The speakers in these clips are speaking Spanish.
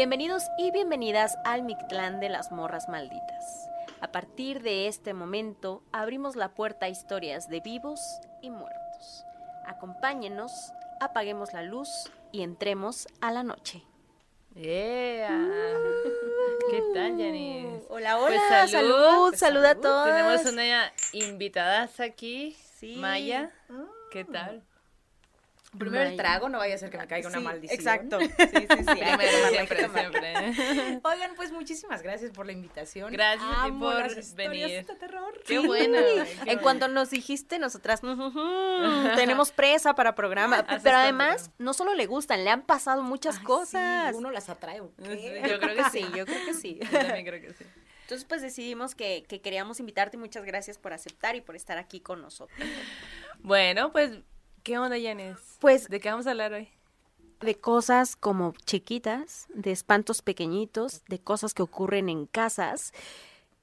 Bienvenidos y bienvenidas al Mictlán de las Morras Malditas. A partir de este momento abrimos la puerta a historias de vivos y muertos. Acompáñenos, apaguemos la luz y entremos a la noche. Yeah. ¿Qué tal, Janice? Hola, Pues hola, salud, salud, pues salud a salud. todos. Tenemos una invitada aquí, Sí. Maya. ¿Qué tal? Primero el trago, no vaya a ser que me caiga una Sí, maldición. Exacto. Sí, sí, sí. Primero, siempre, siempre. Oigan, pues muchísimas gracias por la invitación. Gracias a ti Amo por las venir. de terror. Qué bueno. En cuanto nos dijiste, nosotras "Ujujú, tenemos presa para programa. Pero además, no solo le gustan, le han pasado muchas Ay, cosas. sí, uno las atrae. ¿o qué? Sí, Yo creo que sí. yo creo que sí. Yo también creo que sí. Entonces, pues decidimos que, que queríamos invitarte y muchas gracias por aceptar y por estar aquí con nosotros. Bueno, pues, ¿qué onda, Janice? Pues ¿De qué vamos a hablar hoy? de cosas como chiquitas, de espantos pequeñitos, de cosas que ocurren en casas.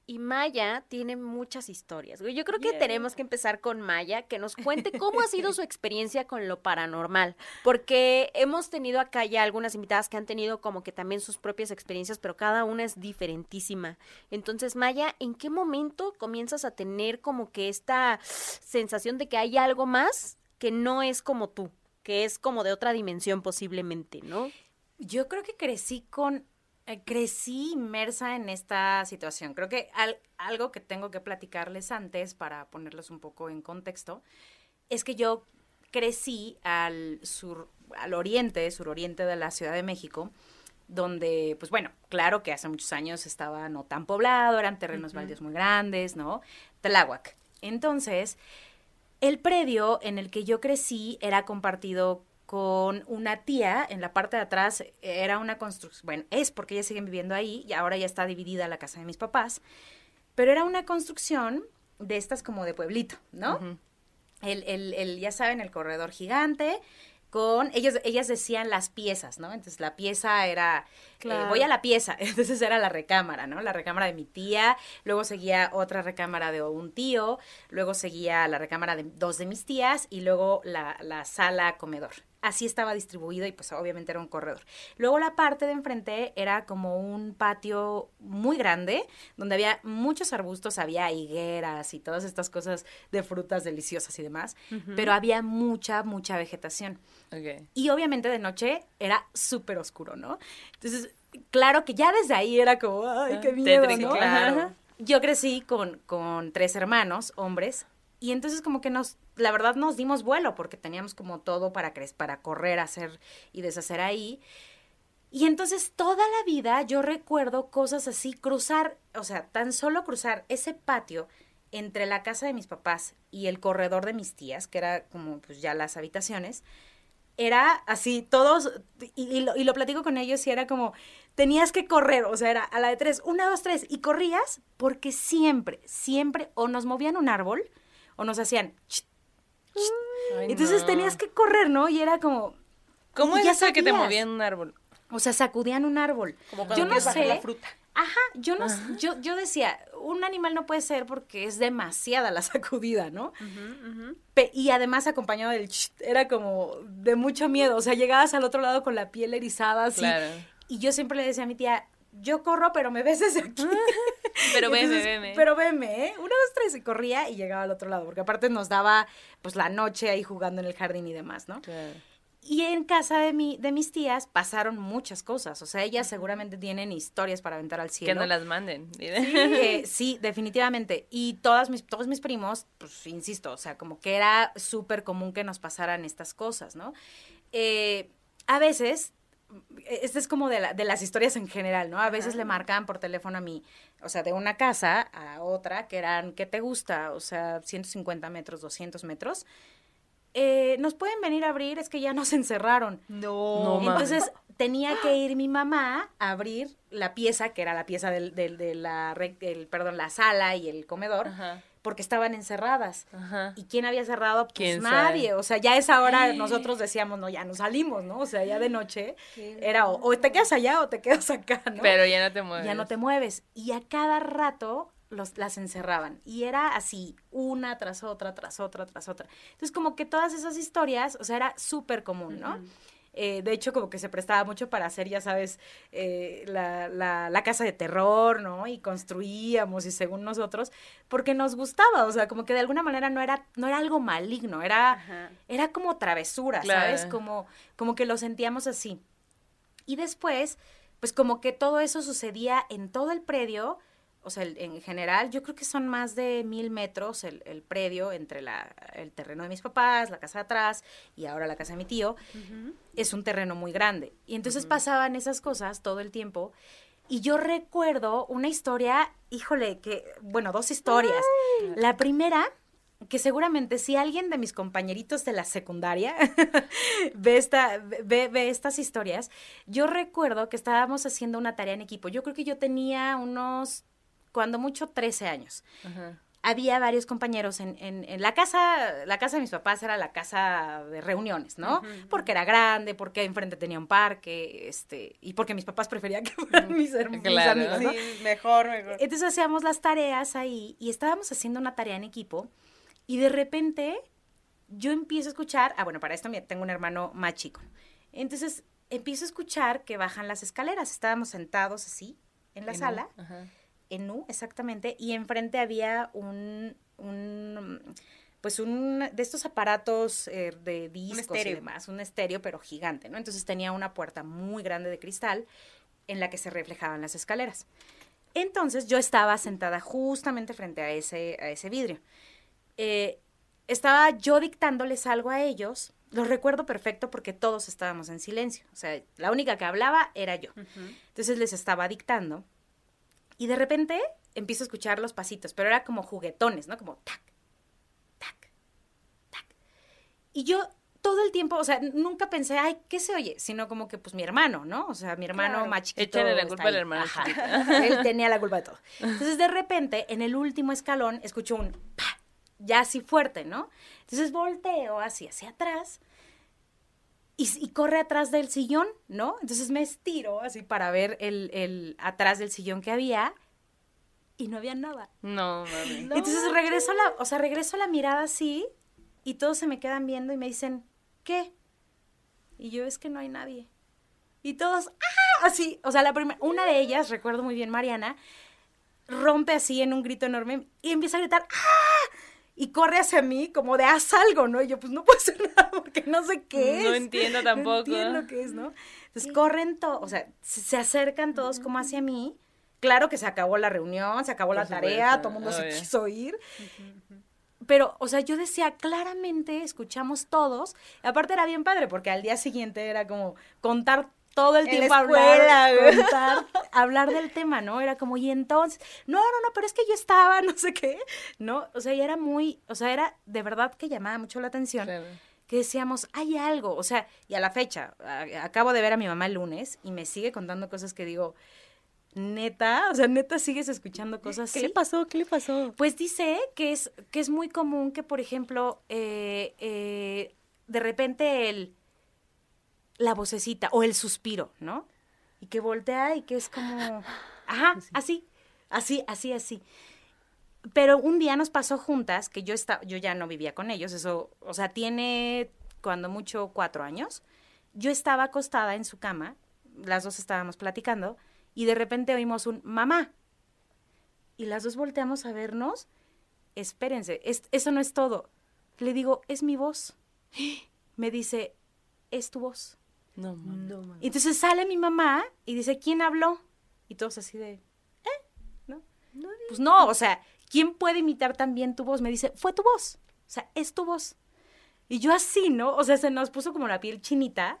Y Maya tiene muchas historias. Yo creo que Yeah. tenemos que empezar con Maya, que nos cuente cómo ha sido su experiencia con lo paranormal, porque hemos tenido acá ya algunas invitadas que han tenido como que también sus propias experiencias, pero cada una es diferentísima. Entonces, Maya, ¿en qué momento comienzas a tener como que esta sensación de que hay algo más que no es como tú? que es como de otra dimensión posiblemente, ¿no? Yo creo que crecí con, eh, crecí inmersa en esta situación. Creo que al- algo que tengo que platicarles antes para ponerlos un poco en contexto es que yo crecí al sur, al oriente, suroriente de la Ciudad de México, donde, pues bueno, claro que hace muchos años estaba no tan poblado, eran terrenos baldíos muy grandes, ¿no? Tláhuac. Entonces, el predio en el que yo crecí era compartido con una tía, en la parte de atrás era una construcción, bueno, es porque ellas siguen viviendo ahí y ahora ya está dividida la casa de mis papás, pero era una construcción de estas como de pueblito, ¿no? El, el, el, ya saben, el corredor gigante con, ellos, ellas decían las piezas, ¿no? Entonces la pieza era, eh, voy a la pieza, entonces era la recámara, ¿no? La recámara de mi tía, luego seguía otra recámara de un tío, luego seguía la recámara de dos de mis tías y luego la, la sala comedor. Así estaba distribuido y pues obviamente era un corredor. Luego la parte de enfrente era como un patio muy grande donde había muchos arbustos, había higueras y todas estas cosas de frutas deliciosas y demás, pero había mucha, mucha vegetación. Ok. Y obviamente de noche era súper oscuro, ¿no? Entonces, claro que ya desde ahí era como, ay, qué Ah, miedo, ¿no? claro. Yo crecí con, con tres hermanos, hombres, y entonces como que nos, la verdad nos dimos vuelo porque teníamos como todo para, para correr, hacer y deshacer ahí. Y entonces toda la vida yo recuerdo cosas así, cruzar, o sea, tan solo cruzar ese patio entre la casa de mis papás y el corredor de mis tías, que era como pues ya las habitaciones, era así, todos, y, y lo, y lo platico con ellos y era como, tenías que correr, o sea, era a la de tres, una, dos, tres, y corrías porque siempre, siempre o nos movían un árbol o nos hacían... ch, Ay, Entonces no. tenías que correr, ¿no? Y era como... ¿Cómo es eso que te movían un árbol? O sea, sacudían un árbol. Como cuando yo no sé. la fruta. Ajá, yo no yo, yo decía, un animal no puede ser porque es demasiada la sacudida, ¿no? Y además acompañado del ch, era como de mucho miedo. O sea, llegabas al otro lado con la piel erizada así. Claro. Y yo siempre le decía a mi tía, yo corro, pero me ves desde aquí. Pero veme, Entonces, veme. Pero veme, ¿eh? Una, dos, tres, y corría y llegaba al otro lado. Porque aparte nos daba, pues, la noche ahí jugando en el jardín y demás, ¿no? Claro. Y en casa de, mi, de mis tías pasaron muchas cosas. O sea, ellas seguramente tienen historias para aventar al Que cielo. no las manden. Eh, sí, definitivamente. Y todas mis, todos mis primos, pues insisto, o sea, como que era súper común que nos pasaran estas cosas, ¿no? Eh, a veces, este es como de, la- de las historias en general, ¿no? A veces le marcaban por teléfono a mí, o sea, de una casa a otra, que eran, ¿qué te gusta? O sea, 150 metros, 200 metros. Eh, nos pueden venir a abrir, es que ya nos encerraron. No. No. Entonces tenía que ir mi mamá a abrir la pieza, que era la pieza del, del- de la, el, perdón, la sala y el comedor, Ajá. Porque estaban encerradas. Ajá. ¿Y quién había cerrado? Pues ¿Quién nadie. sabe? O sea, ya a esa hora nosotros decíamos, no, ya nos salimos, ¿no? O sea, ya de noche era o, o te quedas allá o te quedas acá, ¿no? Pero ya no te mueves. ya no te mueves. Y a cada rato los, las encerraban. Y era así, una tras otra, tras otra, tras otra. Entonces, como que todas esas historias, o sea, era súper común, ¿no? Eh, de hecho, como que se prestaba mucho para hacer, ya sabes, eh, la, la, la casa de terror, ¿no? Y construíamos y según nosotros, porque nos gustaba, o sea, como que de alguna manera no era, no era algo maligno, era, Ajá. era como travesura, Claro. ¿sabes? Como, como que lo sentíamos así. Y después, pues como que todo eso sucedía en todo el predio, o sea, el- en general, yo creo que son más de mil metros el, el predio entre la, el terreno de mis papás, la casa de atrás y ahora la casa de mi tío. Es un terreno muy grande. Y entonces pasaban esas cosas todo el tiempo. Y yo recuerdo una historia, híjole, que, bueno, dos historias. La primera, que seguramente si alguien de mis compañeritos de la secundaria ve, esta, ve, ve estas historias, yo recuerdo que estábamos haciendo una tarea en equipo. Yo creo que yo tenía unos, cuando mucho, 13 años Ajá. había varios compañeros en, en, en la casa, la casa de mis papás era la casa de reuniones, ¿no? Porque era grande, porque enfrente tenía un parque, este, y porque mis papás preferían que fueran mis, her- mis Claro. amigos, ¿no? Sí, mejor, mejor. Entonces hacíamos las tareas ahí y estábamos haciendo una tarea en equipo y de repente yo empiezo a escuchar, ah, bueno, para esto tengo un hermano más chico. Entonces empiezo a escuchar que bajan las escaleras, estábamos sentados así en la En- sala Ajá. En U, exactamente, y enfrente había un, un pues un de estos aparatos eh, de discos y demás, un estéreo pero gigante, ¿no? Entonces tenía una puerta muy grande de cristal en la que se reflejaban las escaleras. Entonces yo estaba sentada justamente frente a ese, a ese vidrio. Eh, estaba yo dictándoles algo a ellos. Lo recuerdo perfecto porque todos estábamos en silencio. O sea, la única que hablaba era yo. Entonces les estaba dictando. Y de repente empiezo a escuchar los pasitos, pero era como juguetones, ¿no? Como tac, tac, tac. Y yo todo el tiempo, o sea, nunca pensé, ay, ¿qué se oye? Sino como que, pues, mi hermano, ¿no? O sea, mi hermano Claro. más chiquito. Échale la culpa al hermano. Él tenía la culpa de todo. Entonces, de repente, en el último escalón, escucho un pa, ya así fuerte, ¿no? Entonces volteo así hacia atrás y, y corre atrás del sillón, ¿no? Entonces me estiro así para ver el, el atrás del sillón que había y no había nada. No, mami. Entonces regreso la, o sea, regreso la mirada así y todos se me quedan viendo y me dicen, ¿qué? Y yo es que no hay nadie. Y todos, ¡ah! Así, o sea, la primera, una de ellas, recuerdo muy bien, Mariana, rompe así en un grito enorme y empieza a gritar, ¡ah! Y corre hacia mí como de haz algo, ¿no? Y yo, pues no puedo hacer nada porque no sé qué es. No entiendo tampoco. No entiendo qué es, ¿no? Entonces corren todos, o sea, se se acercan todos como hacia mí. Claro que se acabó la reunión, se acabó Por la tarea, supuesto, todo el mundo se quiso ir. Pero, o sea, yo decía, claramente escuchamos todos. Y aparte era bien padre, porque al día siguiente era como contar todo el En tiempo la hablar, escuela, contar, hablar del tema, ¿no? Era como, y entonces, no, no, no, pero es que yo estaba, no sé qué, ¿no? O sea, y era muy, o sea, era de verdad que llamaba mucho la atención Claro. que decíamos, hay algo, o sea, y a la fecha, a- acabo de ver a mi mamá el lunes y me sigue contando cosas que digo, neta, o sea, neta sigues escuchando cosas ¿Qué así. le pasó? ¿Qué le pasó? Pues dice que es, que es muy común que, por ejemplo, eh, eh, de repente el, la vocecita o el suspiro, ¿no? Y que voltea y que es como, ajá, así, así, así, así. Pero un día nos pasó juntas, que yo, estaba, yo ya no vivía con ellos, eso, o sea, tiene cuando mucho cuatro años. Yo estaba acostada en su cama, las dos estábamos platicando, y de repente oímos un mamá. Y las dos volteamos a vernos. Espérense, es- eso no es todo. Le digo, es mi voz. Me dice, es tu voz. No, mami. Y entonces sale mi mamá y dice, ¿quién habló? Y todos así de, ¿eh? ¿No? Pues no, o sea, ¿quién puede imitar también tu voz? Me dice, fue tu voz. O sea, es tu voz. Y yo así, ¿no? O sea, se nos puso como la piel chinita.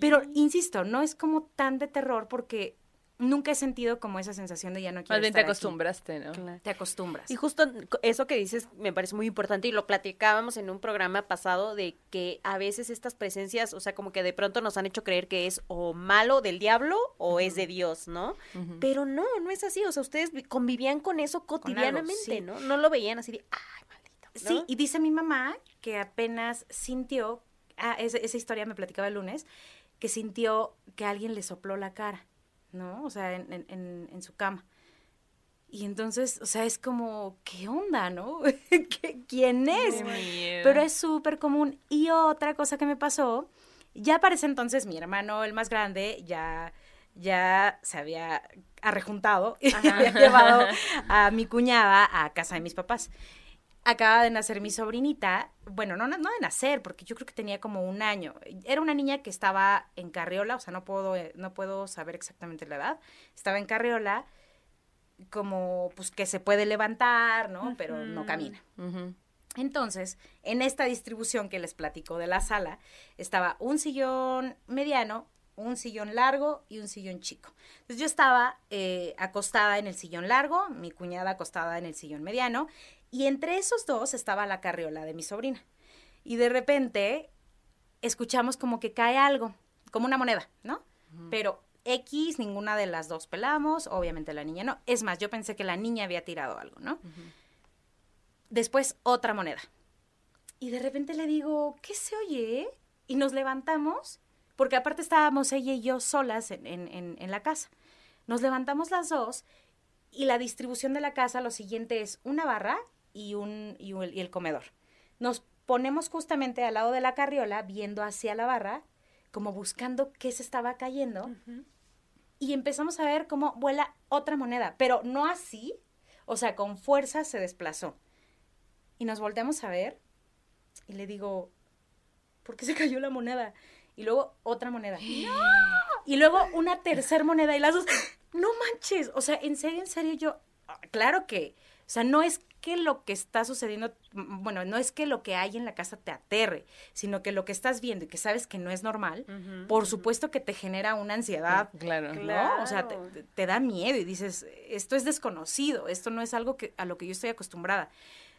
Pero, insisto, no es como tan de terror porque nunca he sentido como esa sensación de ya no quiero Más bien te aquí. acostumbraste, ¿no? Te acostumbras. Y justo eso que dices me parece muy importante y lo platicábamos en un programa pasado de que a veces estas presencias, o sea, como que de pronto nos han hecho creer que es o malo del diablo o es de Dios, ¿no? Pero no, no es así, o sea, ustedes vi- convivían con eso cotidianamente, sí. ¿no? No lo veían así de, ay, maldito. ¿no? Sí, y dice mi mamá que apenas sintió, ah, esa, esa historia me platicaba el lunes, que sintió que alguien le sopló la cara, ¿no? O sea, en, en- en- su cama. Y entonces, o sea, es como, ¿qué onda, no? ¿Qué- ¿Quién es? Pero es súper común. Y otra cosa que me pasó Ya para ese entonces mi hermano, el más grande, ya, ya se había arrejuntado y había llevado a mi cuñada a casa de mis papás. Acaba de nacer mi sobrinita, bueno, no, no de nacer, porque yo creo que tenía como un año. Era una niña que estaba en carriola, o sea, no puedo, eh, no puedo saber exactamente la edad. Estaba en carriola, como pues que se puede levantar, ¿no? Pero no camina. Entonces, en esta distribución que les platico de la sala, estaba un sillón mediano, un sillón largo y un sillón chico. Entonces yo estaba eh, acostada en el sillón largo, mi cuñada acostada en el sillón mediano, y entre esos dos estaba la carriola de mi sobrina. Y de repente escuchamos como que cae algo, como una moneda, ¿no? Pero X, ninguna de las dos pelamos, obviamente la niña no. Es más, yo pensé que la niña había tirado algo, ¿no? Después otra moneda. Y de repente le digo, ¿qué se oye? Y nos levantamos, porque aparte estábamos ella y yo solas en, en- en- en la casa. Nos levantamos las dos y la distribución de la casa, lo siguiente es una barra y, un, y, un- y el comedor. Nos ponemos justamente al lado de la carriola, viendo hacia la barra, como buscando qué se estaba cayendo, y empezamos a ver cómo vuela otra moneda, pero no así, o sea, con fuerza se desplazó. Y nos volteamos a ver y le digo, ¿por qué se cayó la moneda? Y luego otra moneda. Y luego una tercera moneda y las dos, no manches, o sea, en serio, en serio, yo, ah, claro que, sea, no es que lo que está sucediendo, mm, bueno, no es que lo que hay en la casa te aterre, sino que lo que estás viendo y que sabes que no es normal, por supuesto que te genera una ansiedad Claro. ¿no? O sea, te, Claro. te- da miedo y dices, esto es desconocido, esto no es algo que, a lo que yo estoy acostumbrada.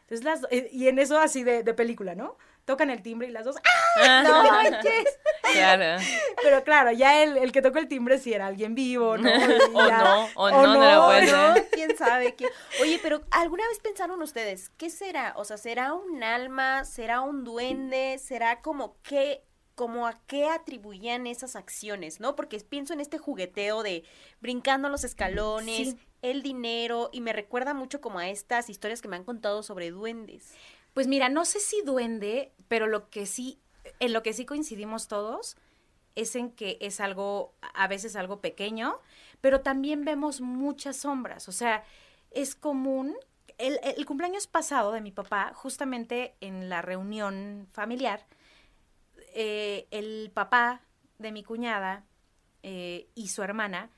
Entonces, las, eh, y en eso así de, de película, ¿no? Tocan el timbre y las dos, ¡ah! ¡No manches! Claro. Pero claro, ya el, el que tocó el timbre sí era alguien vivo, ¿no? O ya- no, o no, no ¿no? ser. ¿Quién sabe? quién- Oye, pero ¿alguna vez pensaron ustedes qué será? O sea, ¿será un alma? ¿Será un duende? ¿Será como qué como a qué atribuían esas acciones, ¿no? Porque pienso en este jugueteo de brincando los escalones, Sí. el dinero, y me recuerda mucho como a estas historias que me han contado sobre duendes. Pues mira, no sé si duende, pero lo que sí, en lo que sí coincidimos todos es en que es algo, a veces algo pequeño, pero también vemos muchas sombras. O sea, es común. El, el cumpleaños pasado de mi papá, justamente en la reunión familiar, eh, el papá de mi cuñada eh, y su hermana,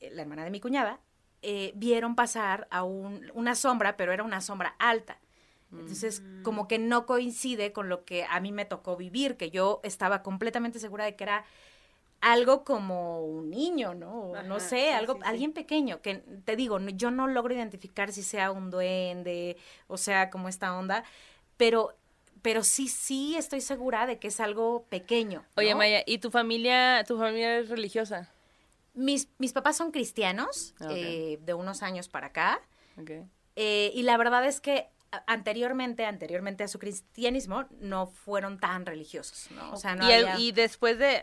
eh, la hermana de mi cuñada, eh, vieron pasar a un- una sombra, pero era una sombra alta. Entonces, como que no coincide con lo que a mí me tocó vivir, que yo estaba completamente segura de que era algo como un niño, ¿no? O no Ajá, sé, sí, algo, sí, sí. alguien pequeño, que te digo, yo no logro identificar si sea un duende, o sea, como esta onda, pero, pero sí, sí estoy segura de que es algo pequeño. Oye. Maya, ¿y tu familia, tu familia es religiosa? Mis, mis papás son cristianos, Ok. eh, de unos años para acá, Ok. Eh, y la verdad es que anteriormente, anteriormente a su cristianismo, no fueron tan religiosos, ¿no? O sea, no y, había... y después de,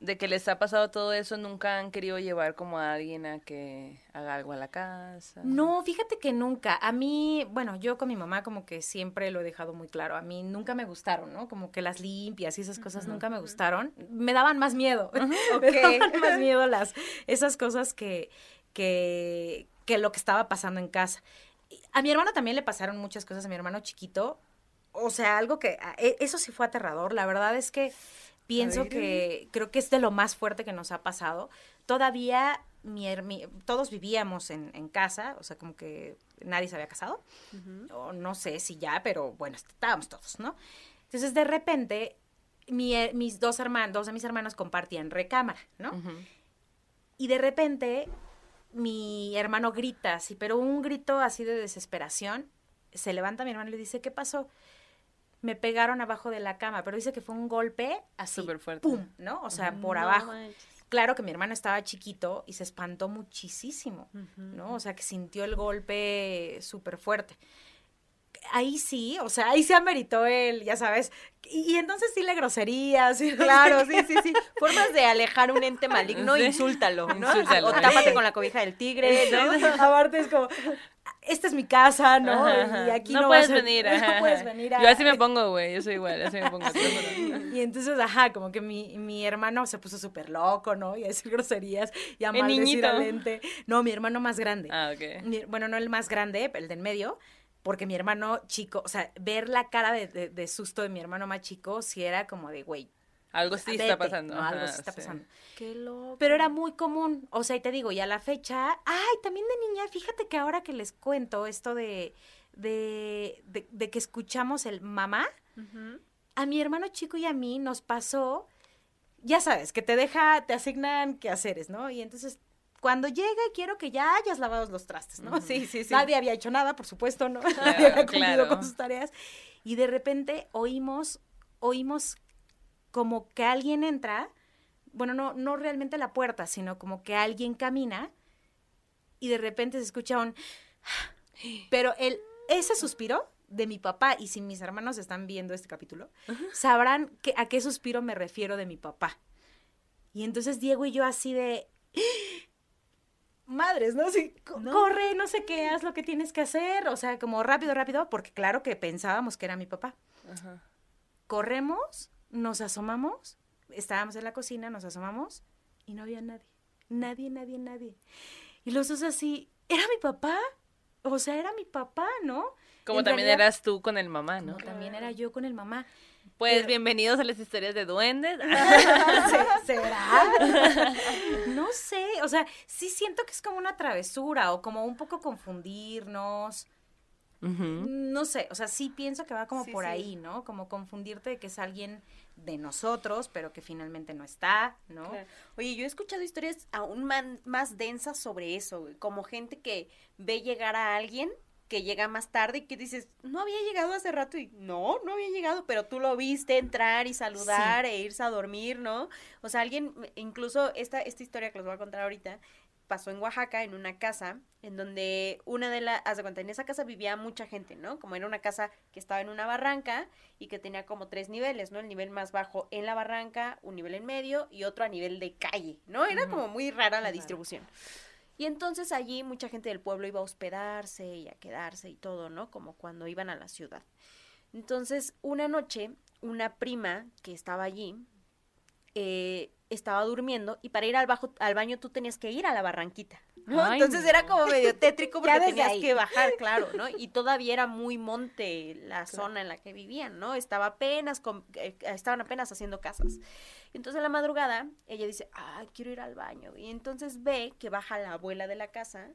de que les ha pasado todo eso, ¿nunca han querido llevar como a alguien a que haga algo a la casa? No, fíjate que nunca. A mí, bueno, yo con mi mamá como que siempre lo he dejado muy claro. A mí nunca me gustaron, ¿no? Como que las limpias y esas cosas nunca me gustaron. Me daban más miedo. me daban más miedo las, esas cosas que, que, que lo que estaba pasando en casa. A mi hermano también le pasaron muchas cosas, a mi hermano chiquito. O sea, algo que, a- e- eso sí fue aterrador. La verdad es que pienso ver. que, creo que es de lo más fuerte que nos ha pasado. Todavía mi, mi- todos vivíamos en, en casa, o sea, como que nadie se había casado. O no sé si ya, pero bueno, estábamos todos, ¿no? Entonces, de repente, mi mis dos hermanos, dos de mis hermanos compartían recámara, ¿no? Y de repente mi hermano grita así, pero un grito así de desesperación. Se levanta mi hermano y le dice, ¿qué pasó? Me pegaron abajo de la cama, pero dice que fue un golpe así, Súper fuerte. ¡pum! ¿No? O sea, por No abajo. manches. Claro que mi hermano estaba chiquito y se espantó muchísimo, ¿no? O sea, que sintió el golpe súper fuerte. Ahí sí, o sea, ahí se ameritó el, ya sabes, y, y entonces sí le groserías. y no sé Claro, sí, sí, sí. Formas de alejar un ente maligno, Sí. insúltalo, ¿no? Insúltalo. O tápate con la cobija del tigre, ¿no? Aparte es como, esta es mi casa, ¿no? Ajá, Y aquí no, no, puedes vas a- venir. No ajá, puedes ajá. venir a... Yo así me pongo, güey. Yo soy igual, así me pongo. Y entonces, ajá, como que mi, mi hermano se puso súper loco, ¿no? Y a decir groserías y a maldecir niñito. al ente. No, mi hermano más grande. Ah, ok. Mi- bueno, no el más grande, el del medio, porque mi hermano chico, o sea, ver la cara de, de- de susto de mi hermano más chico, sí era como de, güey, Algo sí está pasando. No, algo ajá, sí está sí. pasando. Qué loco. Pero era muy común, o sea, y te digo, y a la fecha, ay, también de niña, fíjate que ahora que les cuento esto de, de, de, de que escuchamos el mamá, a mi hermano chico y a mí nos pasó, ya sabes, que te deja, te asignan quehaceres, ¿no? Y entonces, cuando llegue, quiero que ya hayas lavado los trastes, ¿no? Sí, sí, sí. Nadie había hecho nada, por supuesto, ¿no? Nadie había cumplido claro. con sus tareas. Y de repente oímos, oímos como que alguien entra, bueno, no, no realmente la puerta, sino como que alguien camina y de repente se escucha un... Pero el, ese suspiro de mi papá, y si mis hermanos están viendo este capítulo, sabrán que, a qué suspiro me refiero de mi papá. Y entonces Diego y yo así de... Madres, ¿no? Sí, No. corre, no sé qué, haz lo que tienes que hacer, o sea, como rápido, rápido, porque claro que pensábamos que era mi papá. Ajá. Corremos, nos asomamos, estábamos en la cocina, nos asomamos y no había nadie. Nadie, nadie, nadie. Y los dos así, ¿era mi papá? O sea, era mi papá, ¿no? Como En también realidad, eras tú con el mamá, ¿no? como también era yo con el mamá. Pues Pero- bienvenidos a las historias de duendes. ¿Se- ¿Será? No sé, o sea, sí siento que es como una travesura o como un poco confundirnos. No sé, o sea, sí pienso que va como Sí, por sí. ahí, ¿no? Como confundirte de que es alguien de nosotros, pero que finalmente no está, ¿no? Claro. Oye, yo he escuchado historias aún man- más densas sobre eso, como gente que ve llegar a alguien que llega más tarde y que dices, no había llegado hace rato y no, no había llegado, pero tú lo viste entrar y saludar e irse a dormir, ¿no? O sea, alguien, incluso esta, esta historia que les voy a contar ahorita, pasó en Oaxaca, en una casa, en donde una de las, haz de cuenta, en esa casa vivía mucha gente, ¿no? Como era una casa que estaba en una barranca y que tenía como tres niveles, ¿no? El nivel más bajo en la barranca, un nivel en medio y otro a nivel de calle, ¿no? Era como muy rara la distribución. Y entonces allí mucha gente del pueblo iba a hospedarse y a quedarse y todo, ¿no? Como cuando iban a la ciudad. Entonces, una noche, una prima que estaba allí eh, estaba durmiendo y para ir al, bajo, al baño tú tenías que ir a la barranquita. ¿No? Ay, Entonces era como medio tétrico porque tenías ahí. que bajar, claro, ¿no? Y todavía era muy monte la zona en la que vivían, ¿no? Estaba apenas, con- eh, estaban apenas haciendo casas. Entonces a la madrugada ella dice, ah, quiero ir al baño. Y entonces ve que baja la abuela de la casa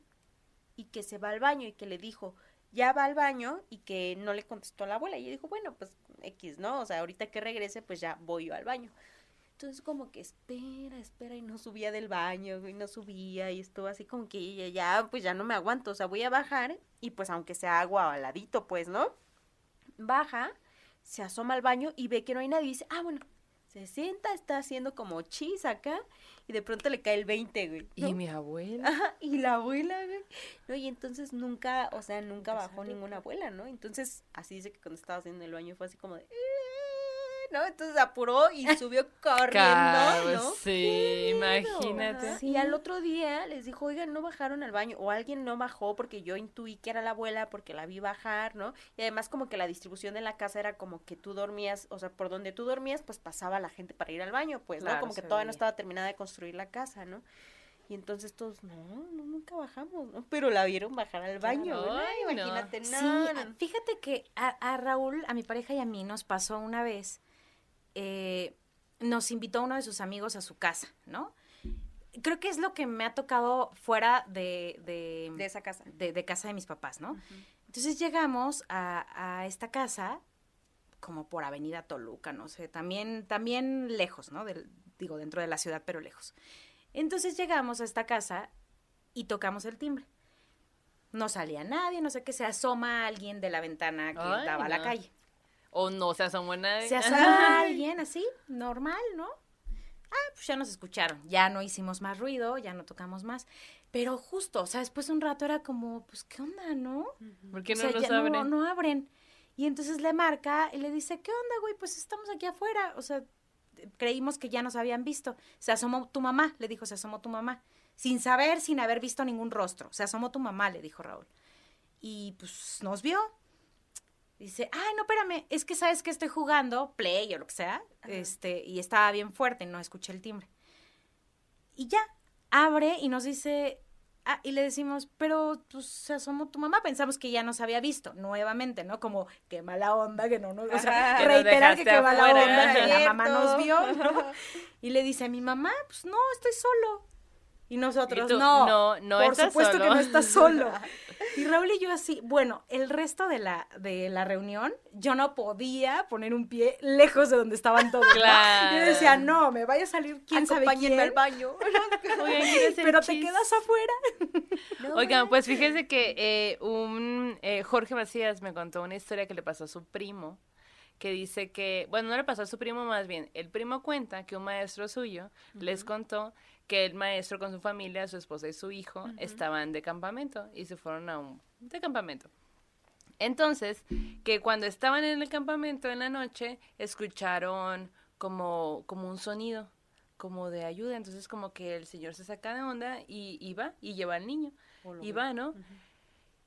y que se va al baño y que le dijo, ya va al baño y que no le contestó la abuela. Y ella dijo, bueno, pues X, ¿no? O sea, ahorita que regrese, pues ya voy yo al baño. Entonces como que espera, espera y no subía del baño y no subía y estuvo así como que ella ya, pues ya no me aguanto, o sea, voy a bajar y pues aunque sea agua al ladito, pues, ¿no? Baja, se asoma al baño y ve que no hay nadie y dice, ah, bueno, se sienta, está haciendo como chis acá y de pronto le cae el 20, güey. ¿no? Y mi abuela. Ajá, y la abuela, güey. No, y entonces nunca, o sea, nunca bajó ninguna abuela, ¿no? Entonces, así dice que cuando estaba haciendo el baño fue así como de, ¿no? Entonces apuró y subió corriendo, ¿no? Sí, imagínate. Y al otro día les dijo, oigan, no bajaron al baño, o alguien no bajó porque yo intuí que era la abuela porque la vi bajar, ¿no? Y además como que la distribución de la casa era como que tú dormías, o sea, por donde tú dormías, pues pasaba la gente para ir al baño, pues, ¿no? Claro, Como que todavía no estaba terminada de construir la casa, ¿no? Y entonces todos, no, no, nunca bajamos, ¿no? Pero la vieron bajar al baño, ¿no? Imagínate, no, Sí, fíjate que a, a Raúl, a mi pareja y a mí nos pasó una vez, eh, nos invitó uno de sus amigos a su casa, ¿no? Creo que es lo que me ha tocado fuera de, de, de esa casa. de- de casa de mis papás, ¿no? Entonces llegamos a, a esta casa, como por Avenida Toluca, no sé, también, también lejos, ¿no? Del, digo, dentro de la ciudad, pero lejos. Entonces llegamos a esta casa y tocamos el timbre. No salía nadie, no sé qué, se asoma alguien de la ventana que Ay, daba a la calle. O no se asomó nadie. Se asoma alguien así, normal, ¿no? Ah, pues ya nos escucharon, ya no hicimos más ruido, ya no tocamos más. Pero justo, o sea, después de un rato era como, pues, ¿qué onda, no? ¿Por qué O no sea, los ya abren? No, no abren. Y entonces le marca y le dice, ¿qué onda, güey? Pues estamos aquí afuera. O sea, creímos que ya nos habían visto. Se asomó tu mamá, le dijo, se asomó tu mamá. Sin saber, sin haber visto ningún rostro. Se asomó tu mamá, le dijo Raúl. y pues nos vio. Dice, ay, no, espérame, es que sabes que estoy jugando, play o lo que sea, este, y estaba bien fuerte y no escuché el timbre. Y ya, abre y nos dice, ah, y le decimos, pero pues se asomó tu mamá, pensamos que ya nos había visto nuevamente, ¿no? Como, qué mala onda que no nos, o sea, Ajá, reiterar que qué mala onda que la mamá Cierto. nos vio, ¿no? Y le dice, mi mamá, pues no, estoy solo. Y nosotros, Y tú, no, no, no por estás supuesto solo". que no estás solo. Y Raúl y yo así, bueno, el resto de la, de la reunión, yo no podía poner un pie lejos de donde estaban todos. ¿no? Claro. Yo decía, no, me vaya a salir quién sabe quién, al baño. Oigan, ¿quién es el pero te quedas afuera. Oigan, pues fíjense que eh, un eh, Jorge Macías me contó una historia que le pasó a su primo, que dice que, bueno, no le pasó a su primo más bien, el primo cuenta que un maestro suyo les contó que el maestro con su familia, su esposa y su hijo estaban de campamento y se fueron a un de campamento. Entonces, que cuando estaban en el campamento en la noche, escucharon como, como un sonido, como de ayuda. Entonces, como que el señor se saca de onda y, y va y lleva al niño. Y va, ¿no?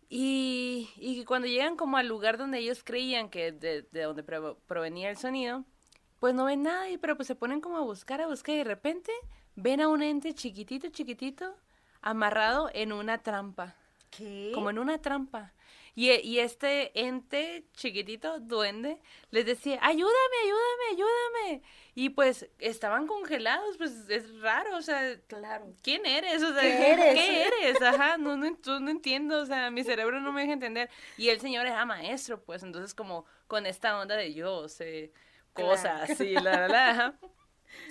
Y, y cuando llegan como al lugar donde ellos creían que de, de donde provenía el sonido, pues no ven nada, y- pero pues se ponen como a buscar, a buscar, y de repente ven a un ente chiquitito, chiquitito, amarrado en una trampa ¿Qué? como en una trampa. Y, y este ente chiquitito, duende, les decía, ayúdame, ayúdame, ayúdame. Y pues estaban congelados, pues es raro, o sea, Claro. ¿quién eres? O sea, ¿Qué eres? ¿qué eres? Ajá, no, no, no entiendo, o sea, mi cerebro no me deja entender. Y el señor era maestro, pues, entonces como con esta onda de yo sé cosas, sí, la, la, la, ajá.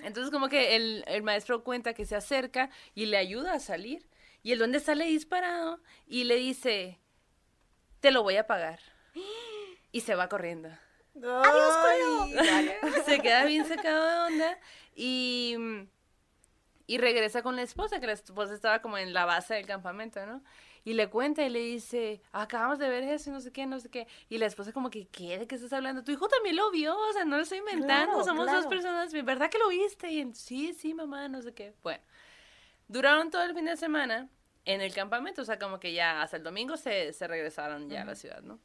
Entonces como que el, el maestro cuenta que se acerca y le ayuda a salir. Y el duende sale disparado y le dice, te lo voy a pagar. Y se va corriendo. Adiós, se queda bien sacado de onda y, y regresa con la esposa, que la esposa estaba como en la base del campamento, ¿no? Y le cuenta y le dice, acabamos de ver eso y no sé qué, no sé qué. Y la esposa como que, ¿qué? ¿De qué estás hablando? Tu hijo también lo vio, o sea, no lo estoy inventando, Claro, somos dos personas, ¿verdad que lo viste? Y sí, sí, mamá, no sé qué. Bueno, duraron todo el fin de semana en el campamento, o sea, como que ya hasta el domingo se, se regresaron ya a la ciudad, ¿no?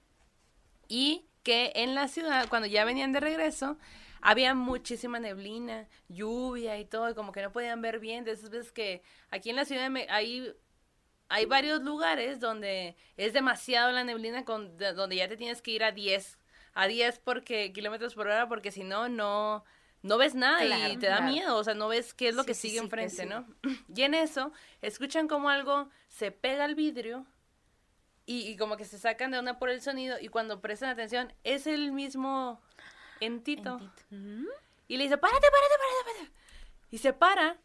Y que en la ciudad, cuando ya venían de regreso, había muchísima neblina, lluvia y todo, y como que no podían ver bien. De esas veces que aquí en la ciudad hay, hay varios lugares donde es demasiado la neblina, con, de- donde ya te tienes que ir a 10, a 10 porque, kilómetros por hora, porque si no, no, no ves nada y Claro, te da claro. miedo, o sea, no ves qué es lo Sí, que sí, sigue sí, que enfrente, sigue. ¿no? Y en eso, escuchan como algo se pega al vidrio y, y como que se sacan de onda por el sonido y cuando prestan atención es el mismo entito. Y le dice, párate, párate, párate, párate. Y se para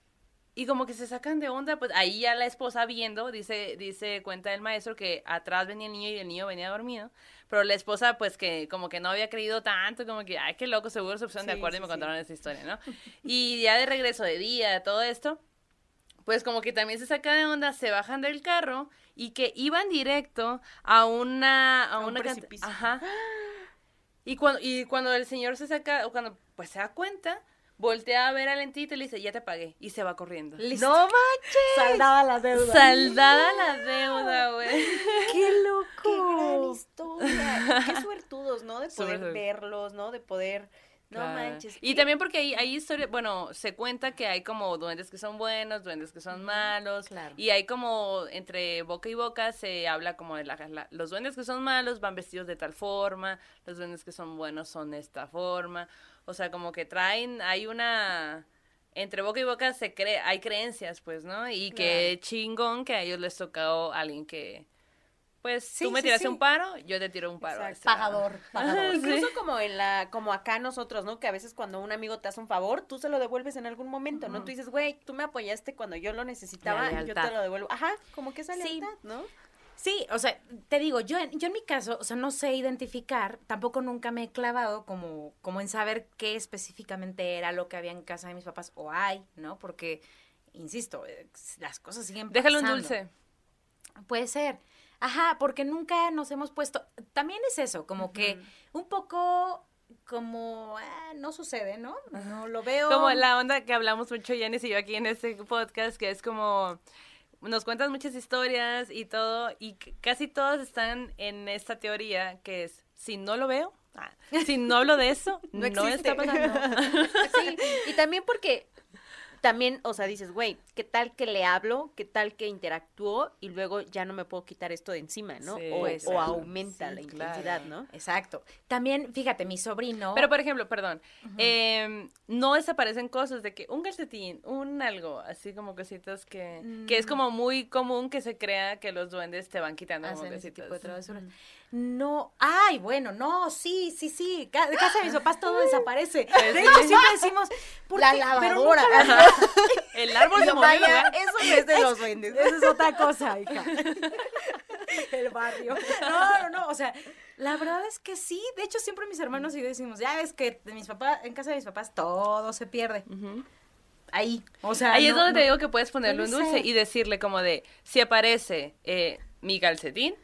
y como que se sacan de onda, pues ahí ya la esposa viendo, dice, dice, cuenta el maestro que atrás venía el niño y el niño venía dormido, pero la esposa pues que como que no había creído tanto, como que, ay, qué loco, seguro se pusieron de Sí, acuerdo y me sí. contaron esa historia, ¿no? Y ya de regreso de día, todo esto, pues como que también se saca de onda, se bajan del carro y que iban directo a una a, A un una cant- precipicio. ajá. Y cuando y cuando el señor se saca o cuando pues se da cuenta, voltea a ver al entito y le dice, "Ya te pagué" y se va corriendo. Listo. ¡No manches! Saldada la deuda. Saldada la deuda, güey. ¡Qué ¡Qué gran loco! historia! Qué suertudos, ¿no? De poder verlos, ¿no? De poder... No Claro. manches. Y qué- también porque hay, hay historias, bueno, se cuenta que hay como duendes que son buenos, duendes que son malos. claro. Y hay como, entre boca y boca, se habla como de la, la- los duendes que son malos van vestidos de tal forma, los duendes que son buenos son de esta forma. O sea, como que traen, hay una... Entre boca y boca se cree, hay creencias, pues, ¿no? Y que chingón que a ellos les tocó alguien que... Pues Sí, tú me sí, tiraste sí. un paro, yo te tiro un paro. este lado. Pagador, pagador. Incluso como en la, como acá nosotros, ¿no? Que a veces cuando un amigo te hace un favor, tú se lo devuelves en algún momento, ¿no? Tú dices, güey, tú me apoyaste cuando yo lo necesitaba y yo te lo devuelvo. Ajá, como que esa lealtad, ¿no? Sí, o sea, te digo, yo en, yo en mi caso, o sea, no sé identificar, tampoco nunca me he clavado como, como en saber qué específicamente era lo que había en casa de mis papás o hay, ¿no? Porque, insisto, eh, las cosas siguen Déjalo un pasando. dulce. Puede ser. Ajá, porque nunca nos hemos puesto. También es eso, como que un poco como ah, no sucede, ¿no? No lo veo. Como la onda que hablamos mucho Yanis y yo aquí en este podcast, que es como nos cuentas muchas historias y todo, y casi todas están en esta teoría que es, si no lo veo, ah, si no hablo de eso, no, No está pasando. Sí, y también porque también, o sea, dices, güey, ¿qué tal que le hablo? ¿Qué tal que interactúo? Y luego ya no me puedo quitar esto de encima, ¿no? Sí, o, o aumenta Sí, la claro. intensidad, ¿no? Exacto. También, fíjate, mi sobrino. Pero, por ejemplo, perdón, em, no desaparecen cosas de que un calcetín, un algo, así como cositas que, que es como muy común que se crea que los duendes te van quitando como hacen ese tipo de cositas. travesuras. No, ay, bueno, no, sí, sí, sí. De casa de mis papás todo desaparece. De hecho, siempre decimos, ¿por La qué? Pero lavadora. nunca la- El árbol vaya, ¿verdad? eso no es de los duendes. Esa es otra cosa, hija. El barrio. No, no, no. O sea, la verdad es que sí. De hecho, siempre mis hermanos y yo decimos, ya ves que de mis papás, en casa de mis papás todo se pierde. Ahí. O sea, Ahí es donde no- te digo que puedes ponerle un dulce y decirle como de, si aparece eh, mi calcetín,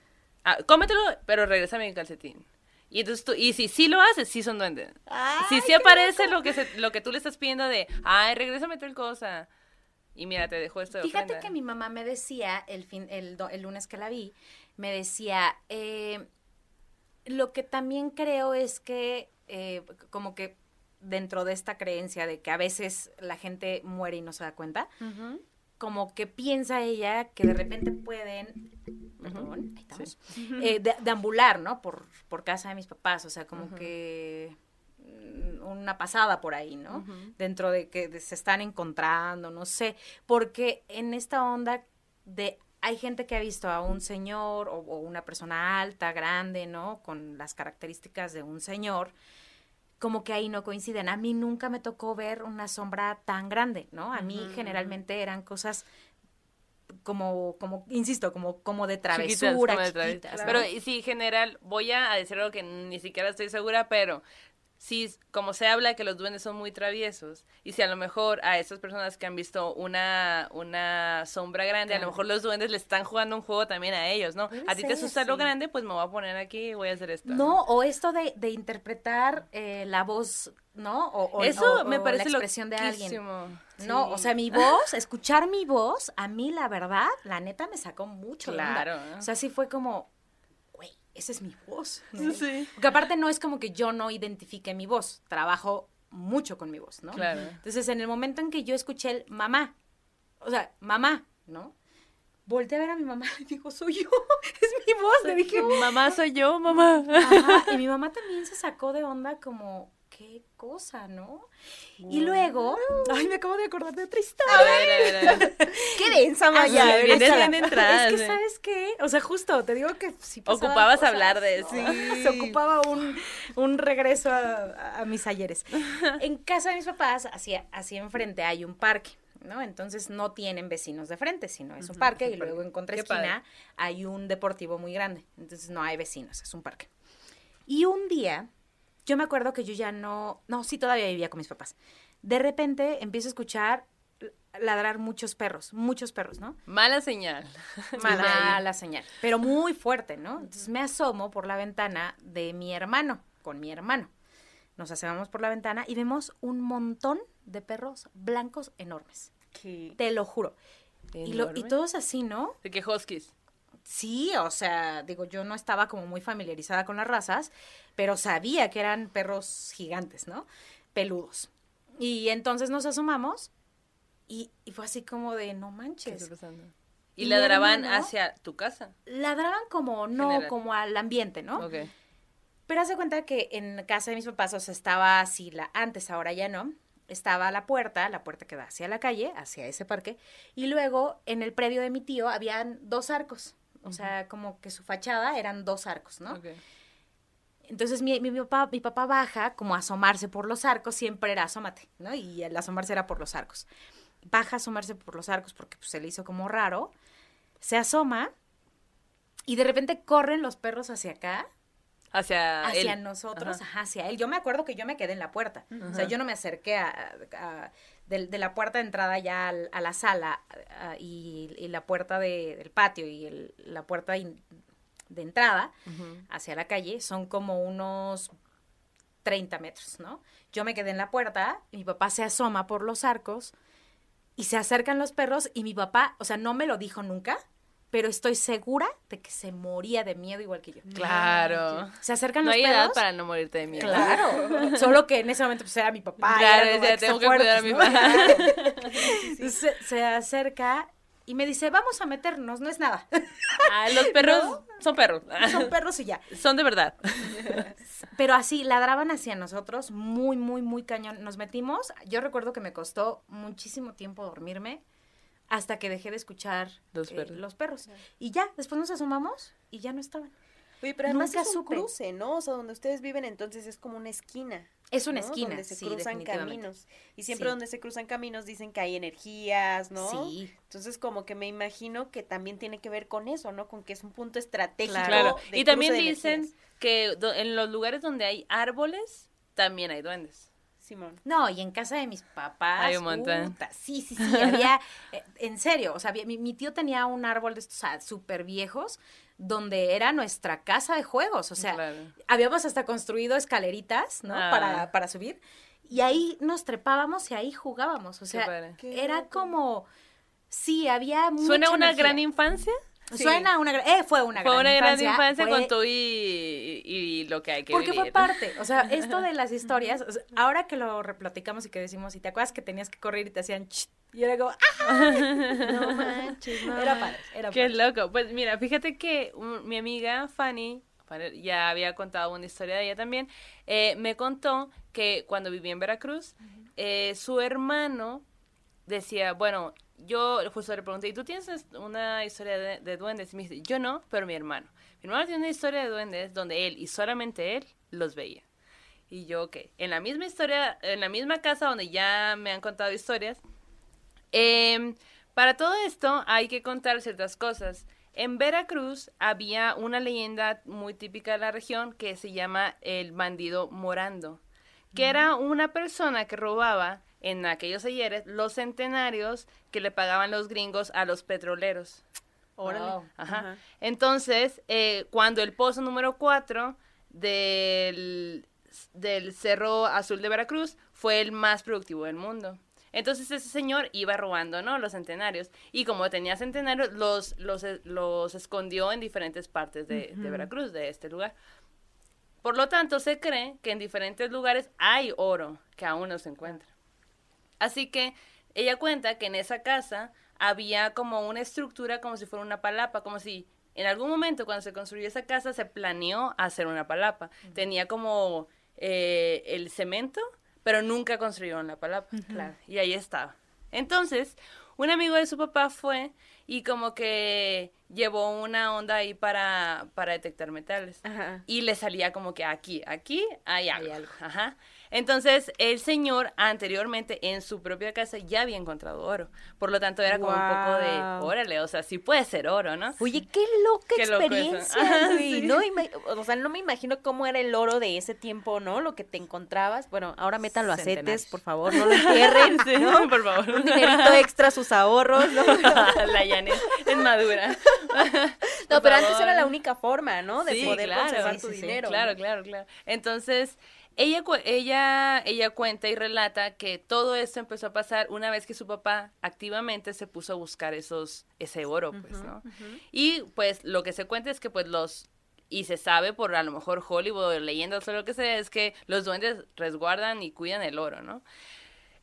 ah, cómetelo, pero regresa mi calcetín. Y entonces tú, y si sí lo haces, sí son duendes. Ay, si sí aparece lo que se- lo que tú le estás pidiendo de, ay, regrésame tal cosa. Y mira, te dejo esto de Fíjate ofrenda. que mi mamá me decía, el, fin, el lunes que la vi, me decía, eh, lo que también creo es que, eh, como que dentro de esta creencia de que a veces la gente muere y no se da cuenta, como que piensa ella que de repente pueden, perdón, ahí estamos, eh, de- deambular, ¿no? Por, por casa de mis papás, o sea, como que mm, una pasada por ahí, ¿no? Dentro de que se están encontrando, no sé, porque en esta onda de hay gente que ha visto a un señor o, o una persona alta, grande, ¿no? Con las características de un señor, como que ahí no coinciden. A mí nunca me tocó ver una sombra tan grande, ¿no? A mí generalmente eran cosas como, como, insisto, como, como de Chiquitas, travesura, como de traves- chiquitas, ¿no? Pero sí, general, voy a decir algo que ni siquiera estoy segura, pero sí, como se habla que los duendes son muy traviesos, y si a lo mejor a esas personas que han visto una, una sombra grande, a lo Claro. mejor los duendes le están jugando un juego también a ellos, ¿no? A ti te asusta lo grande, pues me voy a poner aquí y voy a hacer esto. No, o esto de, de interpretar eh, la voz, ¿no? O, o- Eso o- me parece la expresión de alguien. No, o sea, mi voz, escuchar mi voz, a mí la verdad, la neta me sacó mucho de onda. Claro. O sea, sí fue como, esa es mi voz. ¿no? Sí. Porque aparte no es como que yo no identifique mi voz, trabajo mucho con mi voz, ¿no? Claro. Entonces, en el momento en que yo escuché el mamá, o sea, mamá, ¿no? Volteé a ver a mi mamá y dijo, soy yo, es mi voz. Le dije, mamá soy yo, mamá. Ajá, y mi mamá también se sacó de onda como, qué cosa, ¿no? Y luego, ay, me acabo de acordar de otra historia. A ver, a ver, a ver. ¡Qué densa, Maya! échala. bien entrada, Es que. ¿sabes qué? O sea, justo, te digo que pasaban Ocupabas cosas, hablar de eso. ¿no? Se ocupaba un, un regreso a, a mis ayeres. En casa de mis papás, hacia, hacia enfrente hay un parque, ¿no? Entonces no tienen vecinos de frente, sino es un parque y luego en contraesquina hay un deportivo muy grande. Entonces no hay vecinos, es un parque. Y un día, yo me acuerdo que yo ya no, no, sí todavía vivía con mis papás. De repente empiezo a escuchar ladrar muchos perros, muchos perros, ¿no? Mala señal. Mala, señal, pero muy fuerte, ¿no? Entonces me asomo por la ventana de mi hermano, con mi hermano. Nos asomamos por la ventana y vemos un montón de perros blancos enormes. Te lo juro. Y, lo- y Enorme. todos así, ¿no? De que huskies. Sí, o sea, digo, yo no estaba como muy familiarizada con las razas, pero sabía que eran perros gigantes, ¿no? Peludos. Y entonces nos asomamos y, y fue así como de, no ¿Qué manches. está pasando? Y Y ladraban hacia tu casa. Ladraban como, no, General. como al ambiente, ¿no? Ok. Pero hace cuenta que en casa de mis papás, o sea, estaba así, la, antes, ahora ya no, estaba la puerta, la puerta que da hacia la calle, hacia ese parque, y luego en el predio de mi tío habían dos arcos, o sea, como que su fachada eran dos arcos, ¿no? Entonces mi, mi, mi papá, mi papá baja como a asomarse por los arcos, siempre era asómate, ¿no? Y el asomarse era por los arcos. Baja a asomarse por los arcos porque pues, se le hizo como raro, se asoma y de repente corren los perros hacia acá Hacia, hacia él. nosotros, Ajá. ajá, hacia él. Yo me acuerdo que yo me quedé en la puerta. O sea, yo no me acerqué a, a- de, de la puerta de entrada ya al- a la sala a- y, y la puerta de- del patio y el- la puerta in- de entrada hacia la calle son como unos 30 metros, ¿no? Yo me quedé en la puerta, mi papá se asoma por los arcos y se acercan los perros y mi papá, o sea, no me lo dijo nunca, pero estoy segura de que se moría de miedo igual que yo. Claro. Se acercan No los hay perros. edad para no morirte de miedo. Claro. Solo que en ese momento pues era mi papá. Claro, era ya tengo que cuidar a mi ¿no? papá. Se, se acerca y me dice, vamos a meternos, no es nada. Ah, los perros son perros. Son perros y ya. Son de verdad. Pero así, ladraban hacia nosotros, muy, muy, muy cañón. Nos metimos, yo recuerdo que me costó muchísimo tiempo dormirme hasta que dejé de escuchar Los eh, perros. los perros. Y ya, después nos asomamos y ya no estaban. Oye, pero además Nunca es un supe. cruce, ¿no? O sea, donde ustedes viven entonces es como una esquina. Es una ¿no? esquina, Donde se sí, cruzan caminos. Y siempre Sí. donde se cruzan caminos dicen que hay energías, ¿no? Sí. Entonces como que me imagino que también tiene que ver con eso, ¿no? Con que es un punto estratégico. Claro. de Y también de dicen energías. que en los lugares donde hay árboles, también hay duendes. Simón. No, y en casa de mis papás. Hay un montón. puta, sí, sí, sí, había, eh, en serio, o sea, había- mi, mi tío tenía un árbol de estos súper viejos donde era nuestra casa de juegos, o sea, Claro. habíamos hasta construido escaleritas, ¿no? Ah. Para, para subir, y ahí nos trepábamos y ahí jugábamos, o sea, era como, sí, había ¿Suena mucha una energía. gran infancia? Sí. Suena una gran, eh, fue una Fue gran una gran infancia, infancia fue- con tú y, y- y lo que hay que Porque vivir. fue parte, o sea, esto de las historias, o sea, ahora que lo replaticamos y que decimos, y te acuerdas que tenías que correr y te hacían ch, y era como, ¡ah! No manches, no Era padre, era Qué padre. loco. Pues mira, fíjate que un- mi amiga Fanny, Fanny ya había contado una historia de ella también, eh, me contó que cuando vivía en Veracruz, eh, su hermano decía, bueno, yo justo le pregunté, ¿y tú tienes es- una historia de, de duendes? Y me dice, yo no, pero mi hermano. Mi hermano tiene una historia de duendes donde él y solamente él los veía. Y yo, ok, en la misma historia, en la misma casa donde ya me han contado historias, Em, para todo esto hay que contar ciertas cosas. En Veracruz había una leyenda muy típica de la región que se llama el bandido morando, que era una persona que robaba en aquellos ayeres los centenarios que le pagaban los gringos a los petroleros. Órale. Wow. Ajá. Ajá. Entonces, eh, cuando el pozo número 4 del, del Cerro Azul de Veracruz fue el más productivo del mundo. Entonces ese señor iba robando, ¿no? Los centenarios. Y como tenía centenarios, los, los, los escondió en diferentes partes de, de Veracruz, de este lugar. Por lo tanto, se cree que en diferentes lugares hay oro que aún no se encuentra. Así que ella cuenta que en esa casa había como una estructura como si fuera una palapa, como si en algún momento cuando se construyó esa casa se planeó hacer una palapa. Tenía como eh, el cemento, pero nunca construyeron la palapa. Claro. Y ahí estaba. Entonces, un amigo de su papá fue y como que llevó una onda ahí para, para detectar metales. Ajá. Y le salía como que aquí, aquí hay algo. Hay algo. Ajá. Entonces, el señor anteriormente en su propia casa ya había encontrado oro. Por lo tanto, era como un poco de, órale, o sea, sí puede ser oro, ¿no? Oye, qué loca Qué experiencia, Ajá, güey. sí. No, o sea, no me imagino cómo era el oro de ese tiempo, ¿no? Lo que te encontrabas. Bueno, ahora métanlo a CETES, por favor, no lo entierren, Sí, ¿no? por favor. Un dinerito extra a sus ahorros, ¿no? la Janet es madura. No, Por pero antes era la única forma, ¿no? De Sí, poder claro, conservar tu dinero. Claro, claro, claro. Entonces, ella, ella, ella cuenta y relata que todo esto empezó a pasar una vez que su papá activamente se puso a buscar esos, ese oro, pues, ¿no? Y pues lo que se cuenta es que pues los, y se sabe por a lo mejor Hollywood leyendas o lo que sea, es que los duendes resguardan y cuidan el oro, ¿no?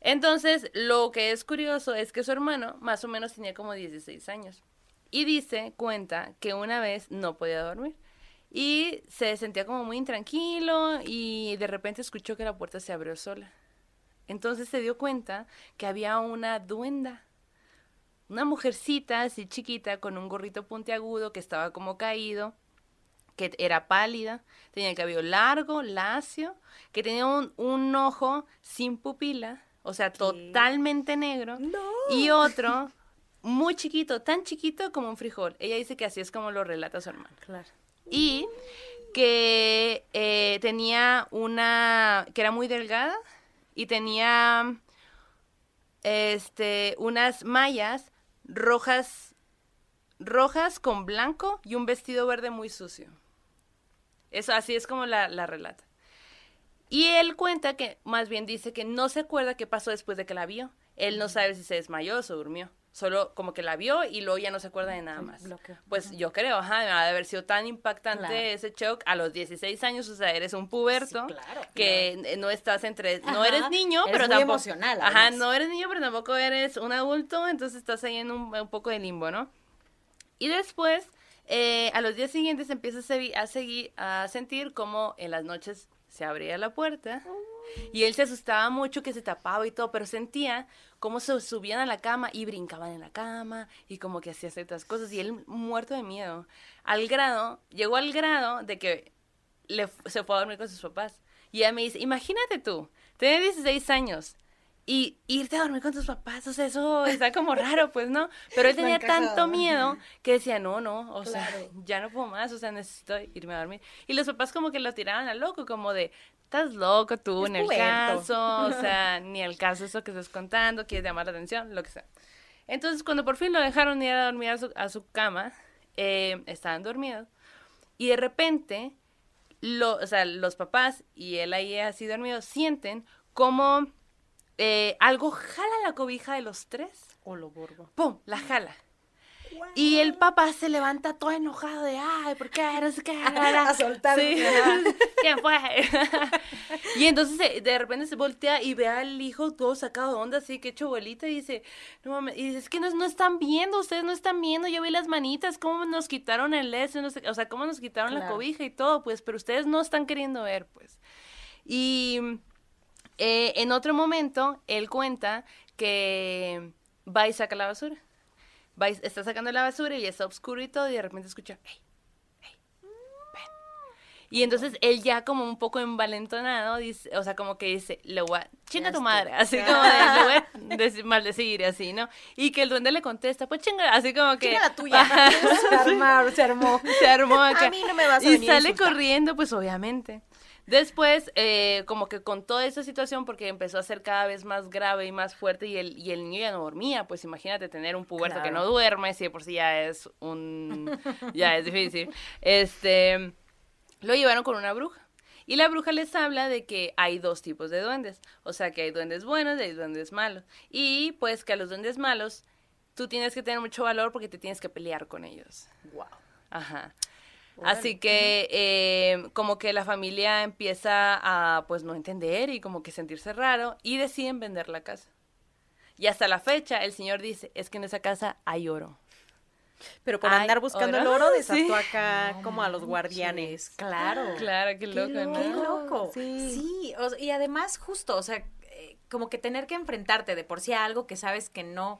Entonces, lo que es curioso es que su hermano más o menos tenía como 16 años. Y dice, cuenta, que una vez no podía dormir. Y se sentía como muy intranquilo y de repente escuchó que la puerta se abrió sola. Entonces se dio cuenta que había una duenda. Una mujercita así chiquita con un gorrito puntiagudo que estaba como caído, que era pálida, tenía el cabello largo, lacio, que tenía un, un ojo sin pupila, o sea, totalmente negro, y otro muy chiquito, tan chiquito como un frijol. Ella dice que así es como lo relata su hermano. Claro. Y que eh, tenía una, que era muy delgada y tenía este unas mallas rojas rojas con blanco y un vestido verde muy sucio. Eso así es como la, la relata. Y él cuenta que, más bien dice que no se acuerda qué pasó después de que la vio. él no sabe si se desmayó o se durmió. Solo como que la vio y luego ya no se acuerda de nada más. bloqueo. Pues yo creo, ajá, ha de haber sido tan impactante Claro. ese shock a los 16 años, o sea, eres un puberto, Sí, claro, que no estás entre, no eres niño, eres pero muy tampoco, emocional, ajá, no eres niño, pero tampoco eres un adulto, entonces estás ahí en un, un poco de limbo, ¿no? Y después, eh, a los días siguientes empiezas a, seguir, a sentir como en las noches se abría la puerta y él se asustaba mucho que se tapaba y todo, pero sentía cómo se subían a la cama y brincaban en la cama y como que hacía ciertas cosas y él muerto de miedo. Al grado, llegó al grado de que se fue a dormir con sus papás. Y ella me dice, imagínate tú, tener 16 años y irte a dormir con tus papás, o sea, eso está como raro, pues, ¿no? Pero él tenía tanto miedo que decía, no, no, o sea, ya no puedo más, o sea, necesito irme a dormir. Y los papás como que lo tiraban a loco, como de, estás loco tú, Es en el caso, o sea, ni el caso eso que estás contando, quieres llamar la atención, lo que sea. Entonces, cuando por fin lo dejaron ir a dormir a su, a su cama, eh, estaban dormidos, y de repente, lo, o sea, los papás y él ahí así dormido sienten como eh, algo jala la cobija de los tres. O lo borbo. ¡Pum! La jala. Y el papá se levanta todo enojado de, ay, ¿por qué? La, la". A soltar. Sí. ¿Quién fue? y entonces eh, de repente se voltea y ve al hijo todo sacado de onda, así que hecho bolita, y dice, no mames, y dice, es que no, no están viendo, ustedes no están viendo, yo vi las manitas, cómo nos quitaron el eso, no sé, o sea, cómo nos quitaron la cobija y todo, pues, pero ustedes no están queriendo ver, pues. Y eh, en otro momento, él cuenta que va y saca la basura. Va y está sacando la basura y está oscuro y todo, y de repente escucha, hey, hey, ven. Y entonces él ya como un poco envalentonado, dice, o sea, como que dice, le voy a, chinga tu madre, así como de, le voy a decir, maldecir, así, ¿no? Y que el duende le contesta, pues chinga, así como que... Chinga la tuya. Se armó, se armó. se armó acá. A mí no me vas a Y venir sale insultar. corriendo, pues obviamente. Después, eh, como que con toda esa situación, porque empezó a ser cada vez más grave y más fuerte, y el, y el niño ya no dormía, pues imagínate tener un puberto que no duerme, si de por sí ya es un... ya es difícil. Este, lo llevaron con una bruja. Y la bruja les habla de que hay dos tipos de duendes. O sea, que hay duendes buenos y hay duendes malos. Y pues que a los duendes malos tú tienes que tener mucho valor porque te tienes que pelear con ellos. Wow. Ajá. Así que eh, como que la familia empieza a pues no entender y como que sentirse raro y deciden vender la casa. Y hasta la fecha el señor dice, es que en esa casa hay oro. Pero por Ay, andar buscando ¿oro? el oro desató Sí. acá No como a los guardianes. Claro. Claro, qué loco, Qué ¿no? loco. Sí. Sí, o- y además justo, o sea, eh, como que tener que enfrentarte de por sí a algo que sabes que no,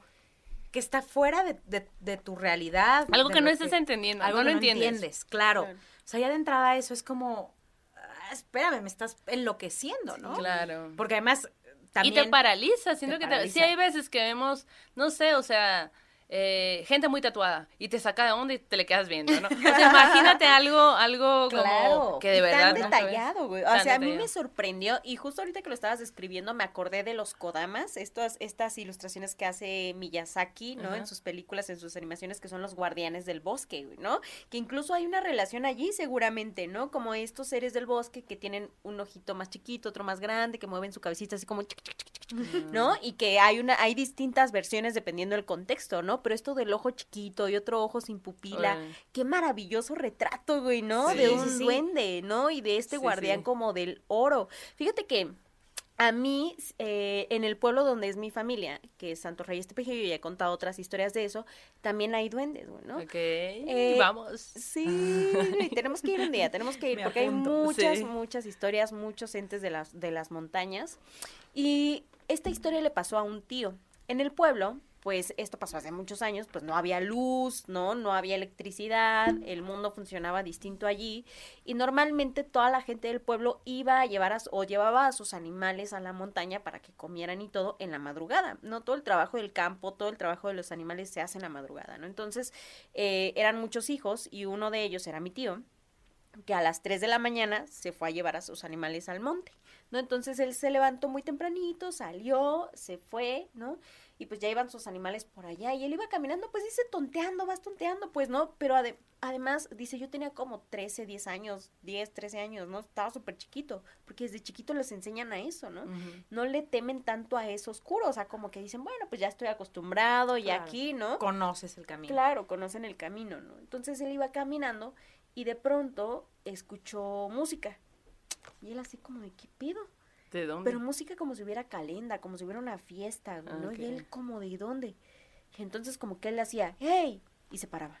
que está fuera de, de- de tu realidad. Algo que no estás entendiendo, algo no que lo entiendes. claro. Claro. O sea, ya de entrada eso es como, ah, espérame, me estás enloqueciendo, ¿no? Claro. Porque además también... Y te paraliza, siento te que te- sí paraliza. hay veces que vemos, no sé, o sea, eh, gente muy tatuada y te saca de onda y te le quedas viendo, ¿no? O sea, imagínate algo, algo Claro, como que de verdad. tan detallado, güey. O sea, a mí me sorprendió y justo ahorita que lo estabas describiendo me acordé de los Kodamas, estas, estas ilustraciones que hace Miyazaki, ¿no? En sus películas, en sus animaciones, que son los guardianes del bosque, ¿no? Que incluso hay una relación allí seguramente, ¿no? Como estos seres del bosque que tienen un ojito más chiquito, otro más grande, que mueven su cabecita así como... ¿no? Y que hay una, hay distintas versiones dependiendo del contexto, ¿no? Pero esto del ojo chiquito y otro ojo sin pupila, qué maravilloso retrato, güey, ¿no? Sí. de un sí, duende, ¿no? Y de este Sí, guardián como del oro. Fíjate que a mí, eh, en el pueblo donde es mi familia, que es Santo Reyes Tepejillo, y he contado otras historias de eso, también hay duendes, güey, ¿no? Ok, Eh, vamos. Sí, y tenemos que ir un día, tenemos que ir, Me porque hay muchas, Sí. muchas historias, muchos entes de las, de las montañas. Y esta historia le pasó a un tío. En el pueblo, pues esto pasó hace muchos años, pues no había luz, ¿no? No había electricidad, el mundo funcionaba distinto allí. Y normalmente toda la gente del pueblo iba a llevar a, o llevaba a sus animales a la montaña para que comieran y todo en la madrugada, ¿no? Todo el trabajo del campo, todo el trabajo de los animales se hace en la madrugada, ¿no? Entonces, eh, eran muchos hijos y uno de ellos era mi tío que a las 3 de la mañana se fue a llevar a sus animales al monte, ¿no? Entonces él se levantó muy tempranito, salió, se fue, ¿no? Y pues ya iban sus animales por allá y él iba caminando, pues dice, tonteando, vas tonteando, pues, ¿no? Pero además, dice, yo tenía como 13, 10 años, 10, 13 años, ¿no? Estaba súper chiquito, porque desde chiquito les enseñan a eso, ¿no? No le temen tanto a eso oscuro, o sea, como que dicen, bueno, pues ya estoy acostumbrado y aquí, ¿no? Conoces el camino. Claro, conocen el camino, ¿no? Entonces él iba caminando y de pronto escuchó música. Y él así como de, ¿qué pido? ¿De dónde? Pero música como si hubiera calenda, como si hubiera una fiesta, ¿no? Y él como, ¿de dónde? Y entonces como que él le hacía, ¡hey! Y se paraba.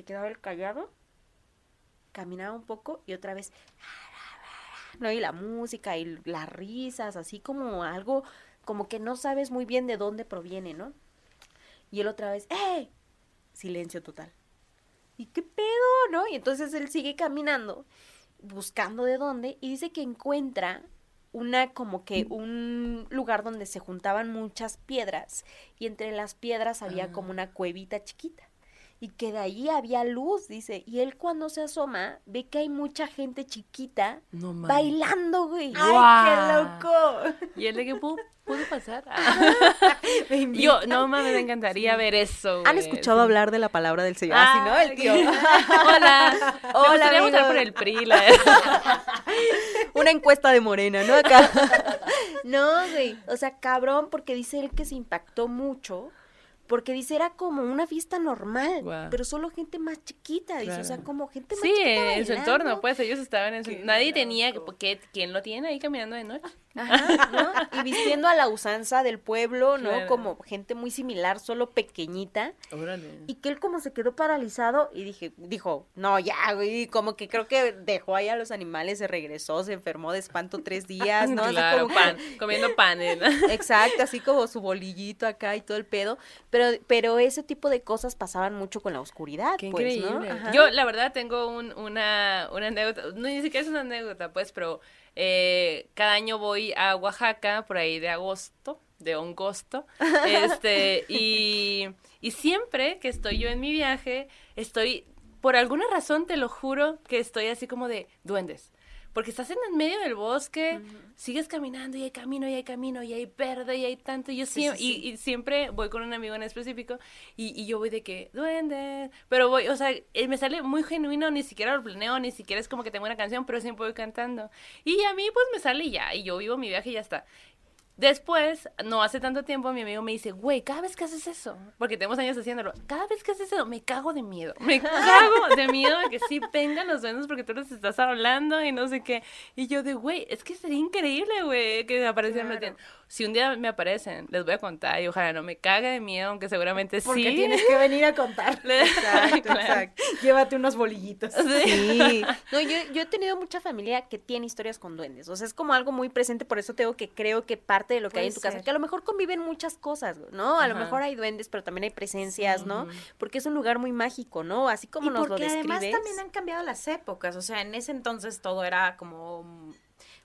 Se quedaba el callado, caminaba un poco y otra vez, ¿no? Y la música y las risas, así como algo, como que no sabes muy bien de dónde proviene, ¿no? Y él otra vez, ¡eh! Silencio total. ¿Y qué pedo, no? Y entonces él sigue caminando, buscando de dónde, y dice que encuentra una como que un lugar donde se juntaban muchas piedras y entre las piedras había como una cuevita chiquita y que de ahí había luz, dice. Y él cuando se asoma ve que hay mucha gente chiquita bailando, güey. ¡Ay, qué loco! ¿Y él de qué pudo, pasar? Yo, no mames, me encantaría ver eso. ¿Han escuchado hablar de la palabra del Señor? Así, ¿no? El tío. Hola. Hola. Me votar por el PRI. Una encuesta de Morena, ¿no? Acá. no, güey. O sea, cabrón, porque dice él que se impactó mucho porque dice, era como una fiesta normal, pero solo gente más chiquita, dice, o sea, como gente más chiquita. Sí, en su entorno, pues ellos estaban en su... Nadie tenía, porque ¿quién lo tiene ahí caminando de noche? Ajá, ¿no? Y vistiendo a la usanza del pueblo, ¿no? Como gente muy similar, solo pequeñita. Órale. Y que él como se quedó paralizado y dije, dijo, no, ya, güey, como que creo que dejó ahí a los animales, se regresó, se enfermó de espanto tres días, ¿no? Claro, pan, comiendo pan. Exacto, así como su bolillito acá y todo el pedo. Pero, pero ese tipo de cosas pasaban mucho con la oscuridad, Qué pues, increíble. ¿no? Yo, la verdad, tengo un, una, una anécdota, no, ni siquiera es una anécdota, pues, pero eh, cada año voy a Oaxaca por ahí de agosto, de agosto, este, y, y siempre que estoy yo en mi viaje, estoy, por alguna razón te lo juro, que estoy así como de duendes porque estás en el medio del bosque, sigues caminando y hay camino y hay camino y hay verde y hay tanto. Y yo siempre, Y, siempre voy con un amigo en específico y, yo voy de que, duende, pero voy, o sea, eh, me sale muy genuino, ni siquiera lo planeo, ni siquiera es como que tengo una canción, pero siempre voy cantando. Y a mí pues me sale ya, y yo vivo mi viaje y ya está. Después, no hace tanto tiempo, mi amigo me dice, güey, cada vez que haces eso, porque tenemos años haciéndolo, cada vez que haces eso, me cago de miedo. Me cago de miedo de que sí vengan los duendes porque tú les estás hablando y no sé qué. Y yo de, güey, es que sería increíble, güey, que aparecieran claro si un día me aparecen, les voy a contar y ojalá no me cague de miedo, aunque seguramente sí. Porque tienes que venir a contar. exacto, exacto. Llévate unos bolillitos. Sí. No, yo, yo he tenido mucha familia que tiene historias con duendes. O sea, es como algo muy presente, por eso tengo que creo que parte de lo que hay en tu casa, que a lo mejor conviven muchas cosas, ¿no? A lo mejor hay duendes, pero también hay presencias, ¿no? Porque es un lugar muy mágico, ¿no? Así como nos lo describes. además también han cambiado las épocas. O sea, en ese entonces todo era como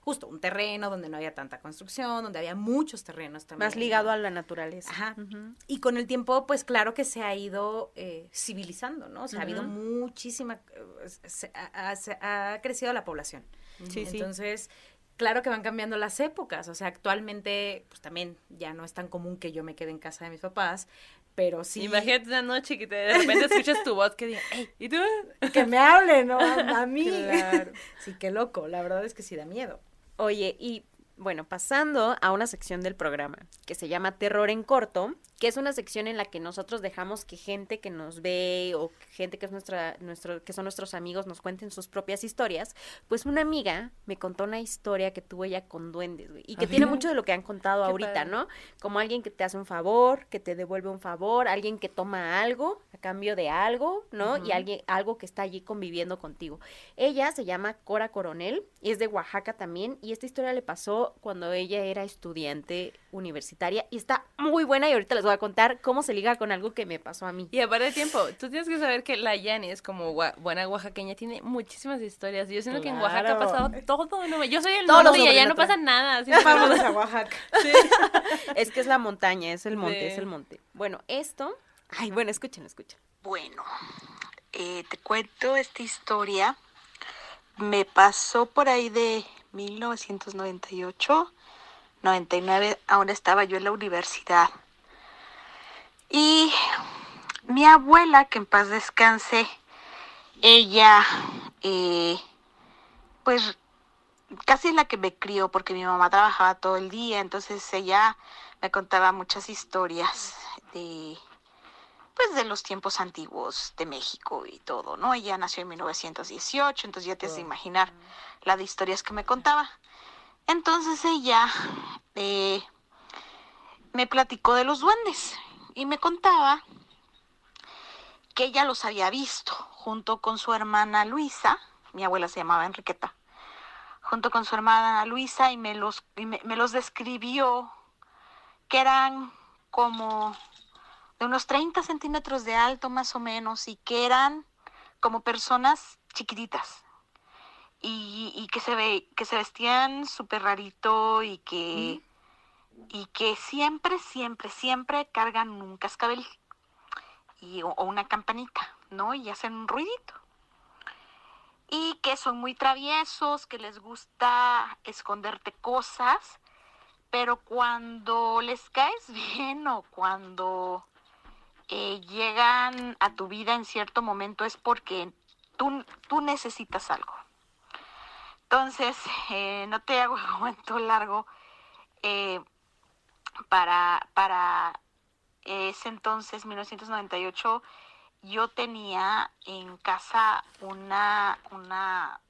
justo un terreno donde no había tanta construcción, donde había muchos terrenos también. Más ligado a la naturaleza. Ajá. Y con el tiempo, pues claro que se ha ido eh, civilizando, ¿no? O sea, ha habido muchísima, eh, ha, crecido la población. Sí, Entonces, claro que van cambiando las épocas. O sea, actualmente, pues también ya no es tan común que yo me quede en casa de mis papás, pero sí. Imagínate una noche que te, de repente escuchas tu voz que diga, hey, ¿y tú? Que me hable, ¿no? A, mí. Claro. Sí, qué loco. La verdad es que sí da miedo. Oye, y bueno, pasando a una sección del programa que se llama Terror en Corto, que es una sección en la que nosotros dejamos que gente que nos ve o gente que es nuestra, nuestro, que son nuestros amigos nos cuenten sus propias historias, pues una amiga me contó una historia que tuvo ella con duendes, güey, y que tiene mucho de lo que han contado Qué ahorita, padre. ¿no? Como alguien que te hace un favor, que te devuelve un favor, alguien que toma algo a cambio de algo, ¿no? Y alguien, algo que está allí conviviendo contigo. Ella se llama Cora Coronel, y es de Oaxaca también, y esta historia le pasó cuando ella era estudiante universitaria, y está muy buena, y ahorita les voy a contar cómo se liga con algo que me pasó a mí. Y aparte de tiempo, tú tienes que saber que la Yanis, como gua- buena oaxaqueña, tiene muchísimas historias. Yo siento que en Oaxaca ha pasado todo. ¿no? Yo soy Todo norte y allá la no pasa nada. así Vamos a Oaxaca. Es que es la montaña, es el monte, Sí. es el monte. Bueno, esto, ay, bueno, escuchen, escuchen. Bueno, eh, te cuento esta historia. Me pasó por ahí de 1998, 99, ahora estaba yo en la universidad. Y mi abuela, que en paz descanse, ella, eh, pues casi es la que me crió porque mi mamá trabajaba todo el día, entonces ella me contaba muchas historias de pues de los tiempos antiguos de México y todo, ¿no? Ella nació en 1918, entonces ya te has de imaginar la de historias que me contaba. Entonces ella eh, me platicó de los duendes y me contaba que ella los había visto junto con su hermana Luisa, mi abuela se llamaba Enriqueta, junto con su hermana Luisa y me los, me los describió que eran como de unos 30 centímetros de alto más o menos y que eran como personas chiquititas y, y que se ve que se vestían súper rarito y que y que siempre siempre siempre cargan un cascabel y, o, o una campanita no y hacen un ruidito. Y que son muy traviesos que les gusta esconderte cosas pero cuando les caes bien o cuando eh, llegan a tu vida en cierto momento es porque tú, tú necesitas algo. Entonces, eh, no te hago el cuento largo. eh, para, para ese entonces, 1998, yo tenía en casa una, una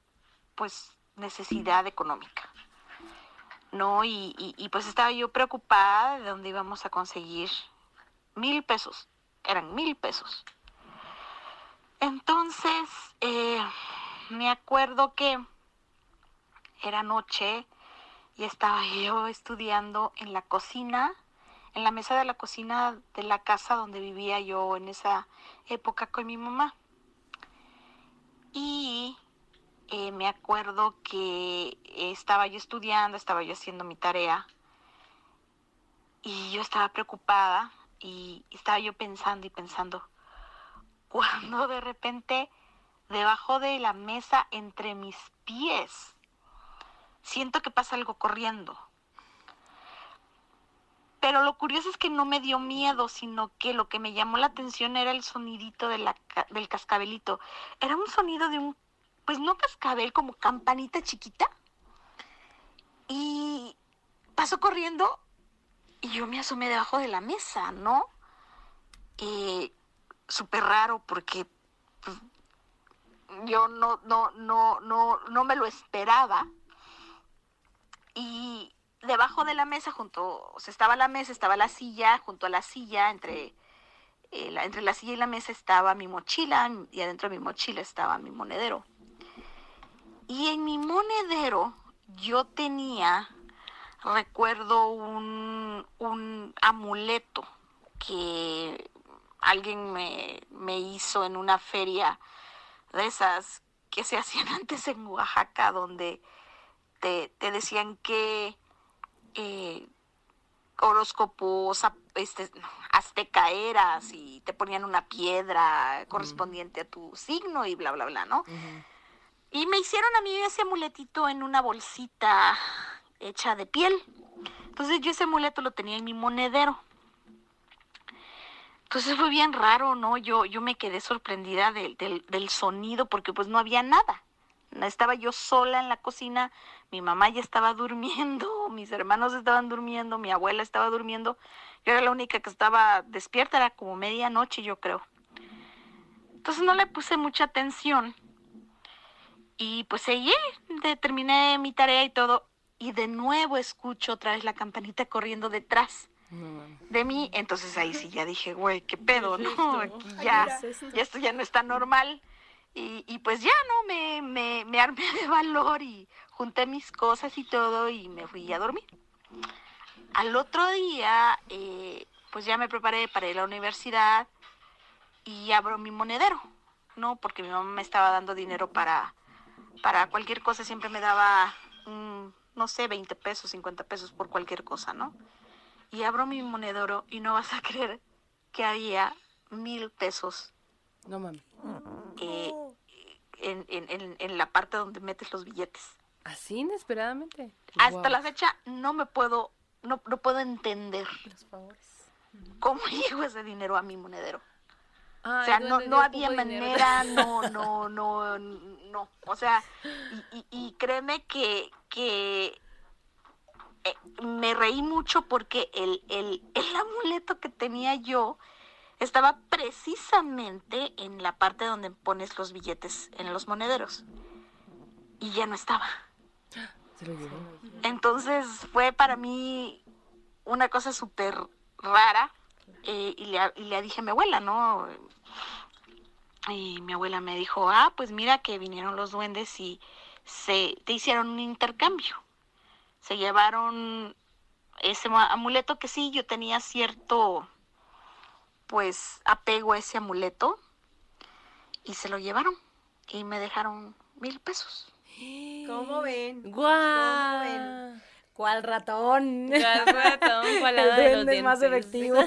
pues, necesidad económica. ¿no? Y, y, pues estaba yo preocupada de dónde íbamos a conseguir mil pesos. Eran mil pesos. Entonces, eh, me acuerdo que era noche y estaba yo estudiando en la cocina, en la mesa de la cocina de la casa donde vivía yo en esa época con mi mamá. Y eh, me acuerdo que estaba yo estudiando, estaba yo haciendo mi tarea y yo estaba preocupada y estaba yo pensando y pensando cuando de repente debajo de la mesa entre mis pies siento que pasa algo corriendo. Pero lo curioso es que no me dio miedo, sino que lo que me llamó la atención era el sonidito del cascabelito. Era un sonido de un pues no cascabel, como campanita chiquita. Y pasó corriendo y yo me asomé debajo de la mesa, ¿no? Eh, Súper raro porque pues, yo no, no, no, no, no me lo esperaba. Y debajo de la mesa, junto, o sea, estaba la mesa, estaba la silla, junto a la silla, entre, eh, la, entre la silla y la mesa estaba mi mochila y adentro de mi mochila estaba mi monedero. Y en mi monedero yo tenía, recuerdo, un, un amuleto que alguien me, me, hizo en una feria de esas que se hacían antes en Oaxaca, donde te, te decían que eh, horóscopos este, azteca eras y te ponían una piedra correspondiente a tu signo y bla, bla, bla, ¿no? Uh -huh. Y me hicieron a mí ese amuletito en una bolsita hecha de piel. Entonces yo ese amuleto lo tenía en mi monedero. Entonces fue bien raro, ¿no? Yo, yo me quedé sorprendida del, del, del sonido porque pues no había nada. Estaba yo sola en la cocina, mi mamá ya estaba durmiendo, mis hermanos estaban durmiendo, mi abuela estaba durmiendo. Yo era la única que estaba despierta, era como medianoche, yo creo. Entonces no le puse mucha atención. Y pues seguí, terminé mi tarea y todo. Y de nuevo escucho otra vez la campanita corriendo detrás de mí. Entonces ahí sí ya dije, güey, qué pedo, ¿no? Aquí ya, ya esto ya no está normal. Y, y pues ya, ¿no? Me, me, me armé de valor y junté mis cosas y todo y me fui a dormir. Al otro día, eh, pues ya me preparé para ir a la universidad y abro mi monedero, ¿no? Porque mi mamá me estaba dando dinero para, para cualquier cosa, siempre me daba, mm, no sé, 20 pesos, 50 pesos por cualquier cosa, ¿no? Y abro mi monedero y no vas a creer que había mil pesos No mames. eh, en, en- en- en la parte donde metes los billetes. Así inesperadamente. Hasta la fecha no me puedo, no, no puedo entender cómo llegó ese dinero a mi monedero. O sea, no, no había dinero. manera, no, no, no, no. O sea, y, y- y créeme que, que eh, me reí mucho porque el, el, el amuleto que tenía yo estaba precisamente en la parte donde pones los billetes en los monederos. Y ya no estaba. Se lo llevó. Entonces fue para mí una cosa súper rara. eh, y, le, y le dije a mi abuela, ¿no? Y mi abuela me dijo, ah, pues mira que vinieron los duendes y se te hicieron un intercambio. Se llevaron ese amuleto que sí, yo tenía cierto, pues, apego a ese amuleto. Y se lo llevaron. Y me dejaron mil pesos. ¿Cómo ven? ¡Guau! ven? ¿Cuál ratón? ¿Cuál ratón? ¿Cuál El de los más efectivo.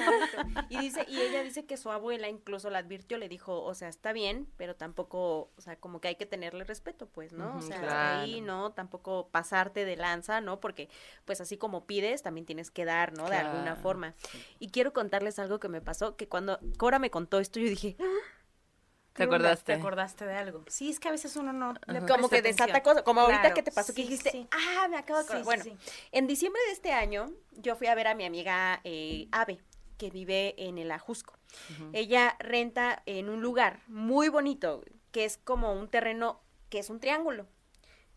Y dice, y ella dice que su abuela incluso la advirtió, le dijo, o sea, está bien, pero tampoco, o sea, como que hay que tenerle respeto, pues, ¿no? o sea, claro. ahí, ¿no? Tampoco pasarte de lanza, ¿no? Porque, pues, así como pides, también tienes que dar, ¿no? De alguna forma. Y quiero contarles algo que me pasó, que cuando Cora me contó esto, yo dije, ¿Te acordaste? ¿Te acordaste de algo? Sí, es que a veces uno no le como que desata cosas, como ahorita que te pasó que dijiste, sí. ah, me acabo de acordar. Sí, bueno, en diciembre de este año, yo fui a ver a mi amiga eh, Ave, que vive en el Ajusco. Ella renta en un lugar muy bonito, que es como un terreno que es un triángulo.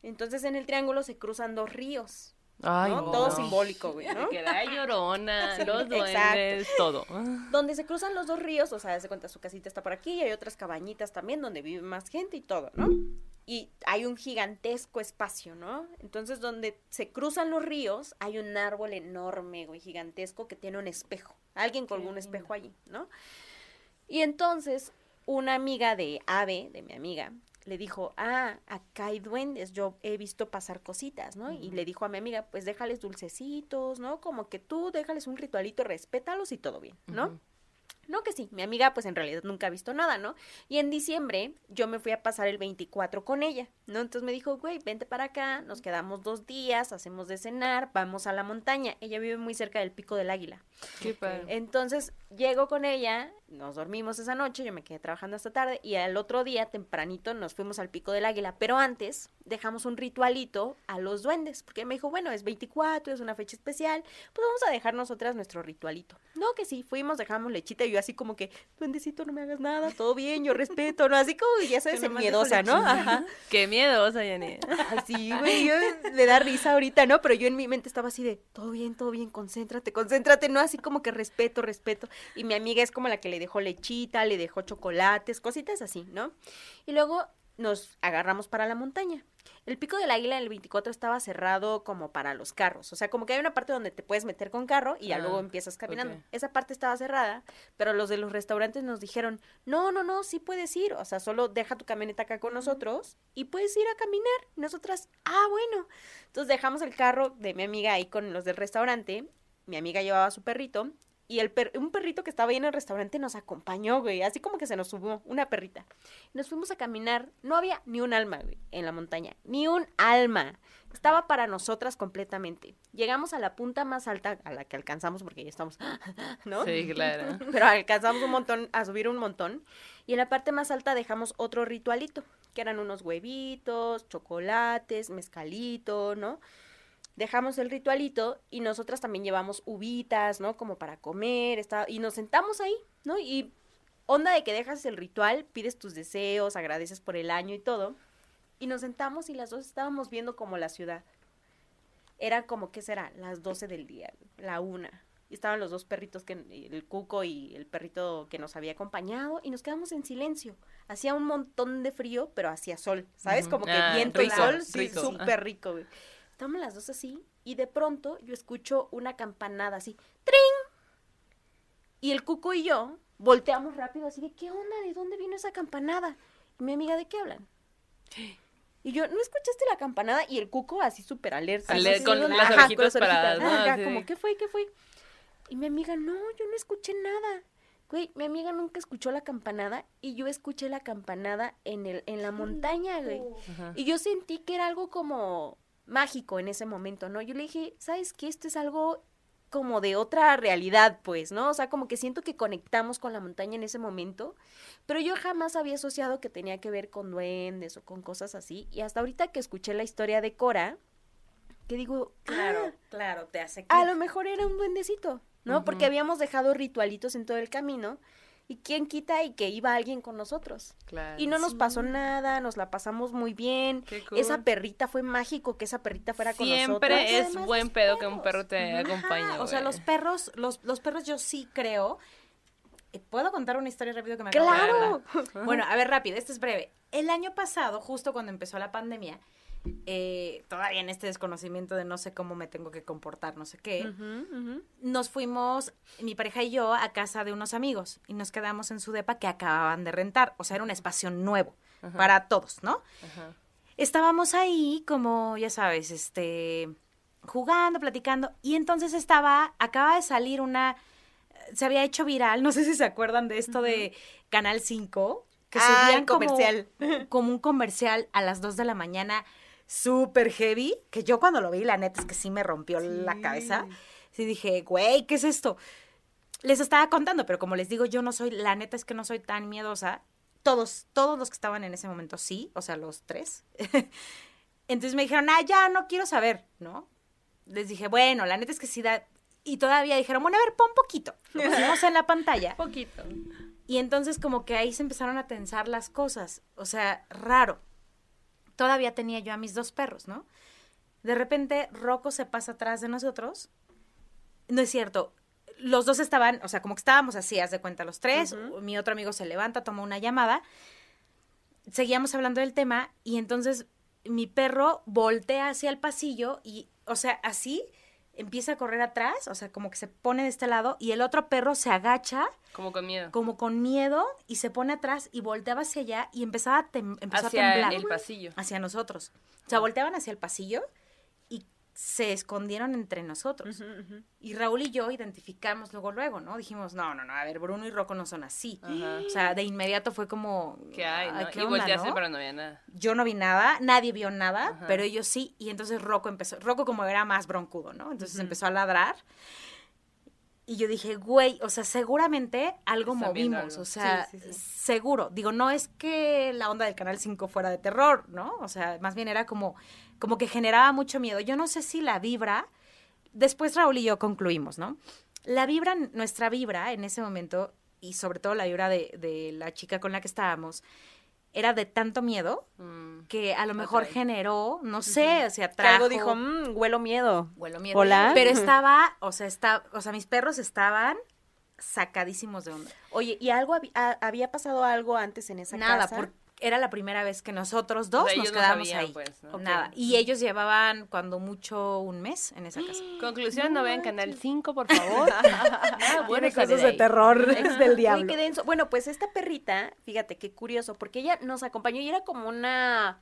Entonces en el triángulo se cruzan dos ríos, Ay, ¿no? no. Todo simbólico, güey, ¿no? Queda llorona, los Exacto. todo. Donde se cruzan los dos ríos, o sea, se cuenta su casita está por aquí y hay otras cabañitas también donde vive más gente y todo, ¿no? Y hay un gigantesco espacio, ¿no? Entonces, donde se cruzan los ríos, hay un árbol enorme, güey, gigantesco que tiene un espejo. Alguien colgó un espejo allí, ¿no? Y entonces, una amiga de Ave, de mi amiga, le dijo, ah, acá hay duendes, yo he visto pasar cositas, ¿no? Y le dijo a mi amiga, pues déjales dulcecitos, ¿no? Como que tú déjales un ritualito, respétalos y todo bien, ¿no? No, que sí, mi amiga pues en realidad nunca ha visto nada, ¿no? Y en diciembre yo me fui a pasar el 24 con ella, ¿no? Entonces me dijo, güey, vente para acá, nos quedamos dos días, hacemos de cenar, vamos a la montaña. Ella vive muy cerca del Pico del Águila. Qué padre. Entonces llego con ella, nos dormimos esa noche, yo me quedé trabajando hasta tarde y al otro día tempranito nos fuimos al Pico del Águila, pero antes dejamos un ritualito a los duendes, porque me dijo, bueno, es 24, es una fecha especial, pues vamos a dejar nosotras nuestro ritualito. No, que sí, fuimos, dejamos lechita y yo así como que, duendecito, no me hagas nada, todo bien, yo respeto, ¿no? Así como, ya sabes, miedosa, ¿no? Ajá. Qué miedosa, Jenny. Ay, sí, güey, yo le da risa ahorita, ¿no? Pero yo en mi mente estaba así de, todo bien, todo bien, concéntrate, concéntrate, ¿no? Así como que respeto, respeto. Y mi amiga es como la que le dejó lechita, le dejó chocolates, cositas así, ¿no? Y luego nos agarramos para la montaña. El pico del águila en el 24 estaba cerrado como para los carros. O sea, como que hay una parte donde te puedes meter con carro y ya Ah, luego empiezas caminando. Esa parte estaba cerrada, pero los de los restaurantes nos dijeron, no, no, no, sí puedes ir. O sea, solo deja tu camioneta acá con nosotros y puedes ir a caminar. Y nosotras, ah, bueno. Entonces dejamos el carro de mi amiga ahí con los del restaurante. Mi amiga llevaba a su perrito y el per- un perrito que estaba ahí en el restaurante nos acompañó, güey. Así como que se nos subió una perrita. Nos fuimos a caminar. No había ni un alma, güey, en la montaña. Ni un alma. Estaba para nosotras completamente. Llegamos a la punta más alta a la que alcanzamos porque ya estamos, ¿no? Sí, claro. Pero alcanzamos un montón, a subir un montón. Y en la parte más alta dejamos otro ritualito, que eran unos huevitos, chocolates, mezcalito, ¿no? Dejamos el ritualito y nosotras también llevamos uvitas, ¿no? Como para comer, está, y nos sentamos ahí, ¿no? Y onda de que dejas el ritual, pides tus deseos, agradeces por el año y todo. Y nos sentamos y las dos estábamos viendo como la ciudad. Era como, ¿qué será? Las 12 del día, la una. Y estaban los dos perritos, que, el cuco y el perrito que nos había acompañado, y nos quedamos en silencio. Hacía un montón de frío, pero hacía sol, ¿sabes? Como que Ah, viento rico, y sol, sí, rico. súper rico, güey. Estábamos las dos así, y de pronto yo escucho una campanada así, ¡tring! Y el cuco y yo volteamos rápido así de, ¿qué onda? ¿De dónde vino esa campanada? Y mi amiga, ¿de qué hablan? Y yo, ¿no escuchaste la campanada? Y el cuco así súper alerta. Aler- así, con las Ajá, con orejitas paradas, ¿no? Ajá, Así. como, ¿qué fue? ¿Qué fue? Y mi amiga, no, yo no escuché nada. Güey, mi amiga nunca escuchó la campanada y yo escuché la campanada en, el, en la montaña, güey. Y yo sentí que era algo como mágico en ese momento, ¿no? Yo le dije, ¿sabes qué? Esto es algo como de otra realidad, pues, ¿no? O sea, como que siento que conectamos con la montaña en ese momento, pero yo jamás había asociado que tenía que ver con duendes o con cosas así. Y hasta ahorita que escuché la historia de Cora, que digo, Claro, "Ah, claro, te hace a clic. lo mejor era un duendecito, ¿no? Porque habíamos dejado ritualitos en todo el camino. Y quién quita y que iba alguien con nosotros. Claro. Y no nos pasó nada, nos la pasamos muy bien. Qué cool. Esa perrita fue mágico que esa perrita fuera con nosotros. Siempre es buen pedo que un perro te acompañe. O sea, los perros, los, los perros yo sí creo. eh, ¿Puedo contar una historia rápido que me acabo de ¡Claro! acordar? Bueno, a ver, rápido, esto es breve. El año pasado, justo cuando empezó la pandemia, eh, todavía en este desconocimiento de no sé cómo me tengo que comportar, no sé qué, nos fuimos, mi pareja y yo, a casa de unos amigos y nos quedamos en su depa que acababan de rentar. O sea, era un espacio nuevo para todos, ¿no? Estábamos ahí como, ya sabes, este, jugando, platicando, y entonces estaba, acaba de salir una, se había hecho viral, no sé si se acuerdan de esto de Canal 5, que Ah, subían el como- comercial. Como, un comercial a las 2 de la mañana, súper heavy, que yo cuando lo vi, la neta es que sí me rompió la cabeza, sí dije, güey, ¿qué es esto? Les estaba contando, pero como les digo, yo no soy, la neta es que no soy tan miedosa. Todos, todos los que estaban en ese momento sí, o sea, los tres. Entonces me dijeron, ah, ya no quiero saber, ¿no? Les dije, bueno, la neta es que sí da. Y todavía dijeron, bueno, a ver, pon poquito. Lo pusimos en la pantalla. Poquito. Y entonces como que ahí se empezaron a tensar las cosas. O sea, raro. Todavía tenía yo a mis dos perros, ¿no? De repente Rocco se pasa atrás de nosotros. No es cierto. Los dos estaban, o sea, como que estábamos así, haz de cuenta los tres. Mi otro amigo se levanta, toma una llamada. Seguíamos hablando del tema y entonces mi perro voltea hacia el pasillo y, o sea, así empieza a correr atrás, o sea, como que se pone de este lado y el otro perro se agacha Como con miedo. como con miedo y se pone atrás y volteaba hacia allá y empezaba a, empezó a Hacia temblar el pasillo. hacia nosotros. O sea, volteaban hacia el pasillo se escondieron entre nosotros. Y Raúl y yo identificamos luego, luego, ¿no? Dijimos, no, no, no, a ver, Bruno y Rocco no son así. O sea, de inmediato fue como... ¿Qué hay, "Ay, no? ¿qué Y onda, volteaste, no?". pero no había nada. Yo no vi nada, nadie vio nada, pero ellos sí. Y entonces Rocco empezó, Rocco como era más broncudo, ¿no? Entonces empezó a ladrar. Y yo dije, güey, o sea, seguramente algo Están movimos, algo. o sea, Sí, sí, sí. seguro. Digo, no es que la onda del Canal 5 fuera de terror, ¿no? O sea, más bien era como, como que generaba mucho miedo. Yo no sé si la vibra, después Raúl y yo concluimos, ¿no? La vibra, nuestra vibra en ese momento, y sobre todo la vibra de, de la chica con la que estábamos, era de tanto miedo Mm. que a lo mejor generó, no sé, o sea, trajo... algo dijo, mmm, huelo miedo. Huelo miedo. Hola. Pero estaba, o sea, está, o sea, mis perros estaban sacadísimos de onda. Oye, ¿y algo había pasado algo antes en esa Nada, casa? porque era la primera vez que nosotros dos O sea, nos no sabían, ahí. pues, ¿no? Nada. Y ellos llevaban cuando mucho un mes en esa casa. Conclusión, no vean Canal 5, por favor. Nada bueno sale de terror Uy, denso. Bueno, pues esta perrita, fíjate qué curioso, porque ella nos acompañó y era como una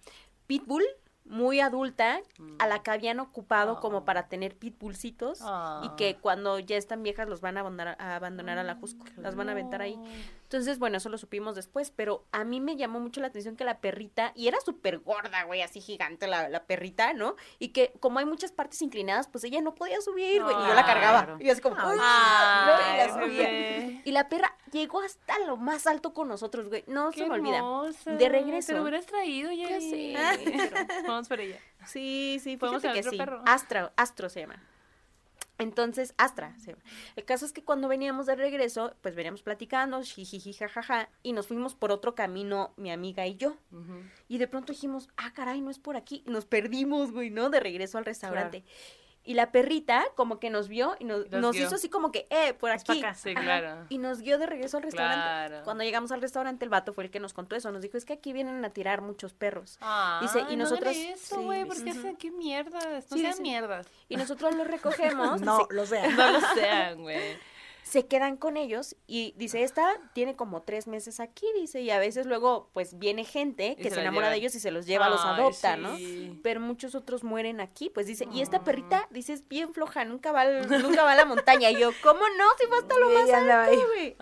pitbull muy adulta a la que habían ocupado como para tener pitbullcitos Ah. y que cuando ya están viejas los van a abandonar a, abandonar a la Jusco, las van a aventar ahí. Entonces, bueno, eso lo supimos después, pero a mí me llamó mucho la atención que la perrita, y era súper gorda, güey, así gigante la, la perrita, ¿no? Y que como hay muchas partes inclinadas, pues ella no podía subir, güey, y yo la cargaba. Claro. Y yo así como, Ay, ¡ay! ¿no? Y la. Y la perra llegó hasta lo más alto con nosotros, güey. No Qué se me olvida. hermosa. De regreso. Te lo hubieras traído ya. Sé. Vamos por ella. Sí, sí, ¿Podemos que traer sí. otro perro? Astra, Astro se llama. Entonces, Astra se llama. El caso es que cuando veníamos de regreso, pues veníamos platicando, jijiji, jajaja, y nos fuimos por otro camino, mi amiga y yo. Y de pronto dijimos, ah, caray, no es por aquí. Y nos perdimos, güey, ¿no? De regreso al restaurante. Y la perrita como que nos vio y nos, nos hizo así como que, eh, por aquí. acá. Sí, claro. Y nos guió de regreso al restaurante. Claro. Cuando llegamos al restaurante, el vato fue el que nos contó eso. Nos dijo, es que aquí vienen a tirar muchos perros. Ay, Dice, y no nosotros- eso, sí, güey, porque ujú. hacen qué mierdas. No Sí, sean sí. mierdas. Y nosotros los recogemos. No, lo vean. No lo sean, güey. Se quedan con ellos y dice, esta tiene como tres meses aquí, dice, y a veces luego pues viene gente Y que se enamora de ellos y se los lleva, los Ay, adopta, ¿no? sí. Pero muchos otros mueren aquí, pues dice, y esta Ah. perrita, dice, es bien floja, nunca va, al- nunca va a la montaña. Y yo, ¿cómo no? Si va hasta lo más alto, ahí. güey.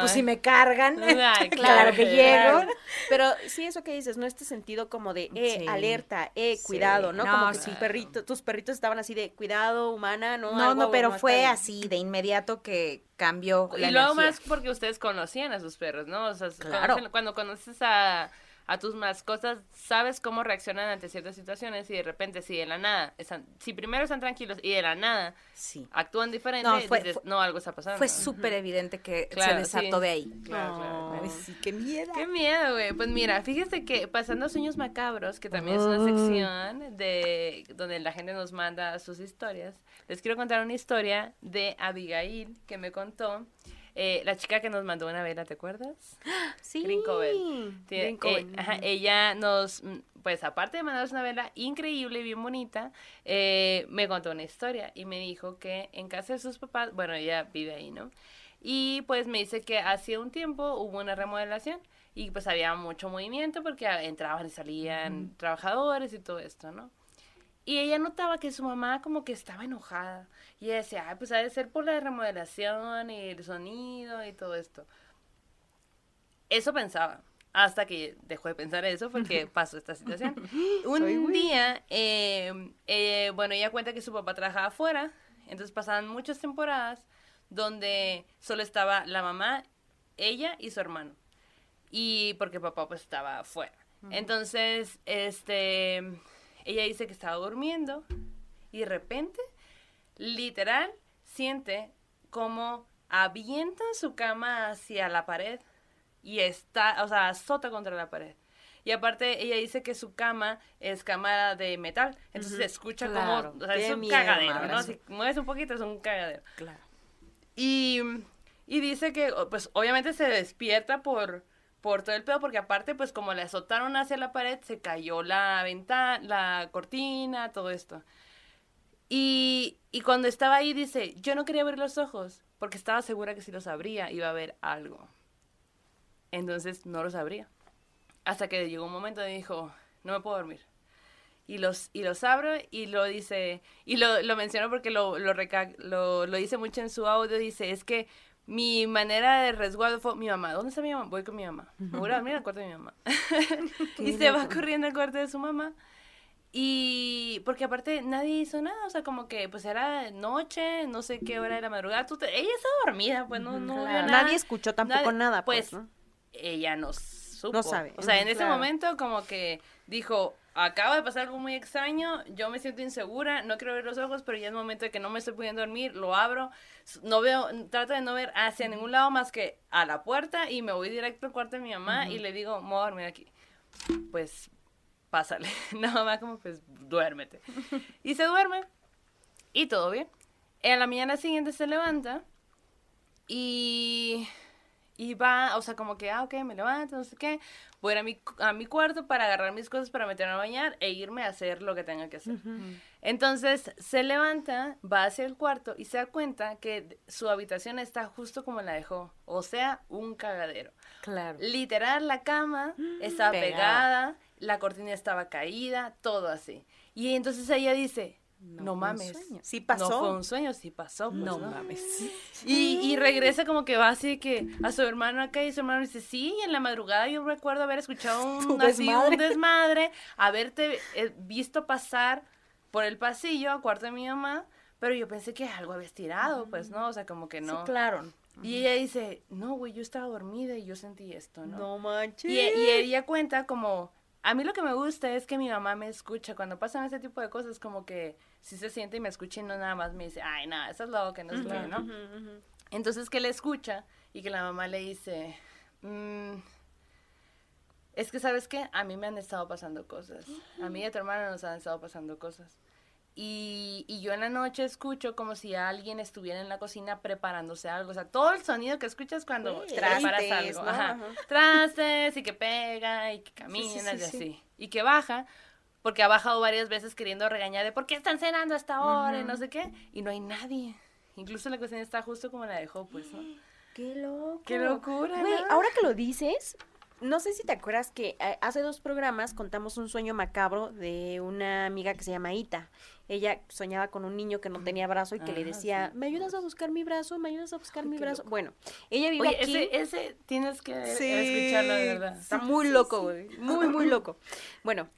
Pues si me cargan, Ay, claro que Claro. llego. Pero sí, eso que dices, ¿no? Este sentido como de, eh, Sí. alerta, eh, Sí. cuidado, ¿no? No, como que sí. tus perritos, tus perritos estaban así de, cuidado, humana, ¿no? No, Algo no, pero fue así, de inmediato que cambió la Y luego energía. más porque ustedes conocían a sus perros, ¿no? O sea, Claro. cuando conoces a, a tus mascotas, sabes cómo reaccionan ante ciertas situaciones y de repente si de la nada, están, si primero están tranquilos y de la nada Sí. actúan diferente, No, fue- dices, fue- no, algo está pasando. Fue súper evidente que Claro, se desató sí. de ahí. Claro, claro. Sí, qué miedo. Qué miedo, güey. Pues mira, fíjese que pasando sueños macabros, que también es una sección de donde la gente nos manda sus historias. Les quiero contar una historia de Abigail que me contó. Eh, la chica que nos mandó una vela, ¿te acuerdas? Sí. Green Coven. Tiene- Green Coven, eh, ajá, ella nos, mm, pues aparte de mandarnos una vela increíble y bien bonita, eh, me contó una historia y me dijo que en casa de sus papás, bueno, ella vive ahí, ¿no? Y pues me dice que hacía un tiempo hubo una remodelación y pues había mucho movimiento porque entraban y salían trabajadores y todo esto, ¿no? Y ella notaba que su mamá como que estaba enojada. Y ella decía, Ay, pues ha de ser por la remodelación y el sonido y todo esto. Eso pensaba. Hasta que dejó de pensar eso porque pasó esta situación. Un día, eh, eh, bueno, ella cuenta que su papá trabajaba afuera. Entonces pasaban muchas temporadas donde solo estaba la mamá, ella y su hermano. Y porque papá pues estaba afuera. Entonces, este, ella dice que estaba durmiendo y de repente, literal, siente como avientan su cama hacia la pared y está, o sea, azota contra la pared. Y aparte, ella dice que su cama es cama de metal, entonces se escucha Claro. como, o sea, Qué es un miedo, cagadero, madre. ¿no? Si mueves un poquito es un cagadero. Claro. Y, y dice que, pues, obviamente se despierta por, por todo el pedo, porque aparte, pues, como le azotaron hacia la pared, se cayó la ventana, la cortina, todo esto. Y, y cuando estaba ahí, dice, yo no quería abrir los ojos, porque estaba segura que si los abría iba a haber algo. Entonces, no los abría. Hasta que llegó un momento y dijo, no me puedo dormir y los, y los abro y lo dice, y lo, lo menciono porque lo, lo, reca- lo, lo dice mucho en su audio, dice, es que mi manera de resguardo fue mi mamá. ¿Dónde está mi mamá? Voy con mi mamá. Me voy a dormir al cuarto de mi mamá. y se va corriendo al cuarto de su mamá. Y porque aparte nadie hizo nada, o sea, como que pues era noche, no sé qué hora era madrugada, tú te- ella estaba dormida, pues no, no vio Claro. nada. Nadie escuchó tampoco Nadie- nada, pues, pues, ¿no? ella no supo. No sabe. O sea, en ese momento como que dijo, acaba de pasar algo muy extraño, yo me siento insegura, no quiero ver los ojos, pero ya es momento de que no me estoy pudiendo dormir, lo abro, no veo, trato de no ver hacia ningún lado más que a la puerta y me voy directo al cuarto de mi mamá y le digo, me voy a dormir aquí. Pues, pásale. La mamá como, pues, duérmete. y se duerme y todo bien. A la mañana siguiente se levanta y, y va, o sea, como que, ah, ok, me levanto, no sé qué. Voy a ir a mi, a mi cuarto para agarrar mis cosas para meterme a bañar e irme a hacer lo que tenga que hacer. Entonces se levanta, va hacia el cuarto y se da cuenta que su habitación está justo como la dejó. O sea, un cagadero. Claro. Literal, la cama estaba Pegada. pegada, la cortina estaba caída, todo así. Y entonces ella dice, no, mames. Sí pasó. No fue un sueño, sí pasó. pues, No ¿no? mames. Y, y regresa como que va así que a su hermano acá y su hermano dice, sí, en la madrugada yo recuerdo haber escuchado un, así, un desmadre. desmadre, haberte eh, visto pasar por el pasillo a cuarto de mi mamá, pero yo pensé que algo habías tirado, pues, ¿no? O sea, como que no. Sí, claro. Y ella dice, no, güey, yo estaba dormida y yo sentí esto, ¿no? No manches. Y, y ella cuenta como, a mí lo que me gusta es que mi mamá me escucha. Cuando pasan ese tipo de cosas, como que si se siente y me escucha y no nada más me dice, ay, nada, eso es lo que no es lo, ¿no? Entonces que le escucha y que la mamá le dice, "Mm, es que sabes qué, a mí me han estado pasando cosas. A mí y a tu hermana nos han estado pasando cosas. Y, y yo en la noche escucho como si alguien estuviera en la cocina preparándose algo. O sea, todo el sonido que escuchas cuando Sí, preparas trastes, algo. ¿no? Ajá. Ajá. Trastes y que pega y que caminas y así. Y que baja, porque ha bajado varias veces queriendo regañar de por qué están cenando a esta hora y no sé qué. Y no hay nadie. Incluso la cocina está justo como la dejó, pues, ¿no? Qué loco. Qué locura, Güey, ¿no? ahora que lo dices, no sé si te acuerdas que eh, hace dos programas contamos un sueño macabro de una amiga que se llama Ita. Ella soñaba con un niño que no tenía brazo y que le decía, sí. ¿me ayudas a buscar mi brazo? ¿Me ayudas a buscar mi brazo? loco. Bueno, ella vive Oye, aquí. ese, ese tienes que Sí, escucharlo, de verdad. Está muy loco, güey. Muy, muy loco. Bueno,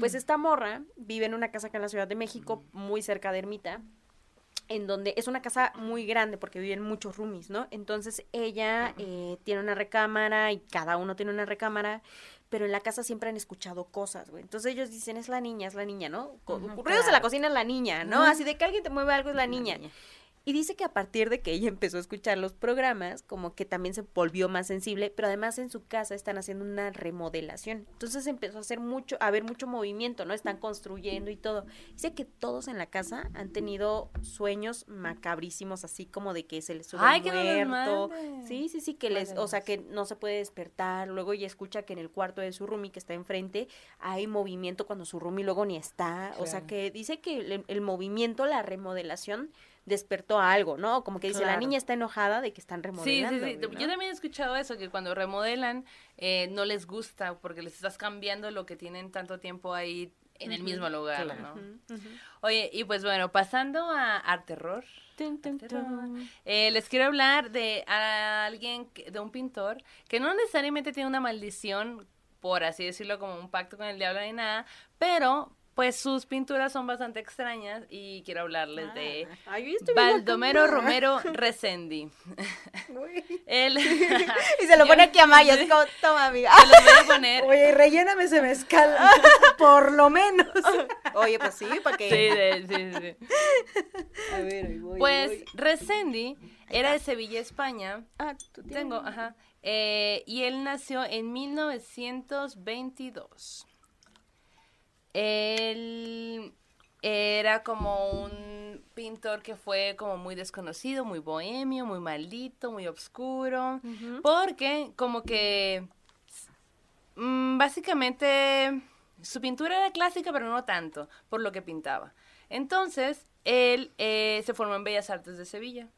pues esta morra vive en una casa acá en la Ciudad de México, muy cerca de Ermita, en donde es una casa muy grande porque viven muchos roomies, ¿no? Entonces ella eh, tiene una recámara y cada uno tiene una recámara, pero en la casa siempre han escuchado cosas, güey. Entonces ellos dicen, es la niña, es la niña, ¿no? Ruidos en la cocina es la niña, ¿no? Así de que alguien te mueve algo es la niña. Y dice que a partir de que ella empezó a escuchar los programas, como que también se volvió más sensible, pero además en su casa están haciendo una remodelación. Entonces empezó a hacer mucho, a haber mucho movimiento, ¿no? Están construyendo y todo. Dice que todos en la casa han tenido sueños macabrísimos, así como de que se les sube Ay, un que muerto. Sí, sí, sí, que les, o sea, que no se puede despertar. Luego ella escucha que en el cuarto de su roomie que está enfrente hay movimiento cuando su roomie luego ni está. O sea, que dice que el, el movimiento, la remodelación despertó a algo, ¿no? Como que dice, la niña está enojada de que están Sí, sí, remodelando. sí. güey, ¿no? Yo también he escuchado eso, que cuando remodelan eh, no les gusta porque les estás cambiando lo que tienen tanto tiempo ahí en el mismo lugar, claro. ¿no? Oye, y pues bueno, pasando a art terror. Eh, les quiero hablar de alguien, que- de un pintor, que no necesariamente tiene una maldición, por así decirlo, como un pacto con el diablo ni nada, pero pues sus pinturas son bastante extrañas y quiero hablarles de Ay, estoy viendo Baldomero. Romero Resendi. Él... Y se lo pone aquí a Maya, así como, toma, amiga. Se los voy a poner. Oye, relléname ese mezcal, por lo menos. Oye, pues sí, para de- sí, sí, sí. A ver, ahí voy, Pues voy. Resendi era de Sevilla, España. Ah, tú tienes. Tengo, ajá. Eh, y él nació en 1922. Él era como un pintor que fue como muy desconocido, muy bohemio, muy maldito, muy oscuro, porque como que mm, básicamente su pintura era clásica, pero no tanto, por lo que pintaba. Entonces, él eh, se formó en Bellas Artes de Sevilla.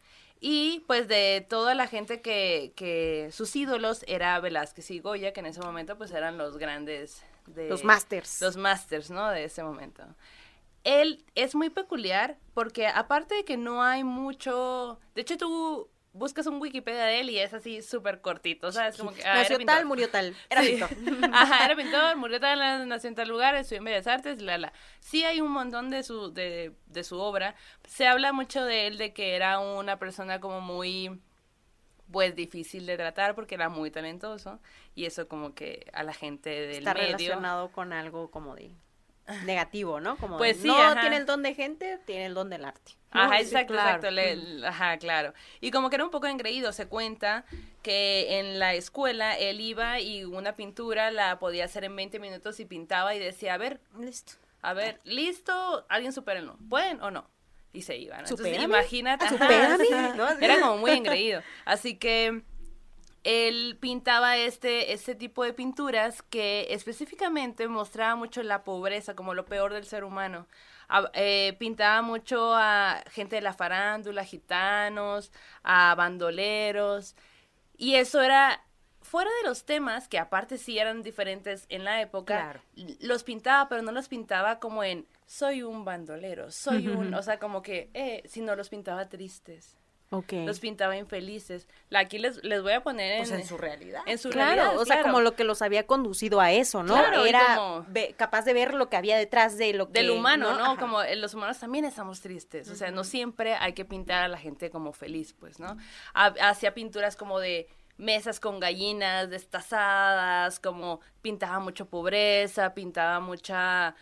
Y pues de toda la gente que, que sus ídolos era Velázquez y Goya, que en ese momento pues eran los grandes de... Los masters. Los masters, ¿no? De ese momento. Él es muy peculiar porque aparte de que no hay mucho... De hecho, tú buscas un Wikipedia de él y es así súper cortito, ¿sabes? Como que, ah, Nació tal, murió tal. Era Sí. pintor. Ajá, era pintor, murió tal, nació en tal lugar, estudió en Bellas Artes, la, la. Sí hay un montón de su, de, de su obra. Se habla mucho de él, de que era una persona como muy, pues, difícil de tratar porque era muy talentoso. Y eso como que a la gente del Está medio... relacionado con algo como de negativo, ¿no? Como Pues sí, no ajá. tiene el don de gente, tiene el don del arte. Ajá, exacto, claro. exacto. le- ajá, claro. Y como que era un poco engreído, se cuenta que en la escuela él iba y una pintura la podía hacer en 20 minutos y pintaba y decía, a ver, Listo. a ver, listo, alguien supérenlo, ¿pueden o no? Y se iban. Entonces, Supérame. imagínate. Ah. Era como muy engreído. Así que él pintaba este, este tipo de pinturas que específicamente mostraba mucho la pobreza como lo peor del ser humano. A- eh, pintaba mucho a gente de la farándula, gitanos, a bandoleros. Y eso era fuera de los temas, que aparte sí eran diferentes en la época, Claro. los pintaba, pero no los pintaba como en soy un bandolero, soy un, o sea, como que, eh, sino los pintaba tristes, Ok. los pintaba infelices. La- Aquí les, les voy a poner en, Pues en su realidad. en su Claro, realidad, o sea, claro. como lo que los había conducido a eso, ¿no? Claro, Era como- ve- capaz de ver lo que había detrás de lo que... del humano, ¿no? Como eh, los humanos también estamos tristes, o sea, no siempre hay que pintar a la gente como feliz, pues, ¿no? Ha- Hacía pinturas como de mesas con gallinas destazadas, como pintaba mucho pobreza, pintaba mucha...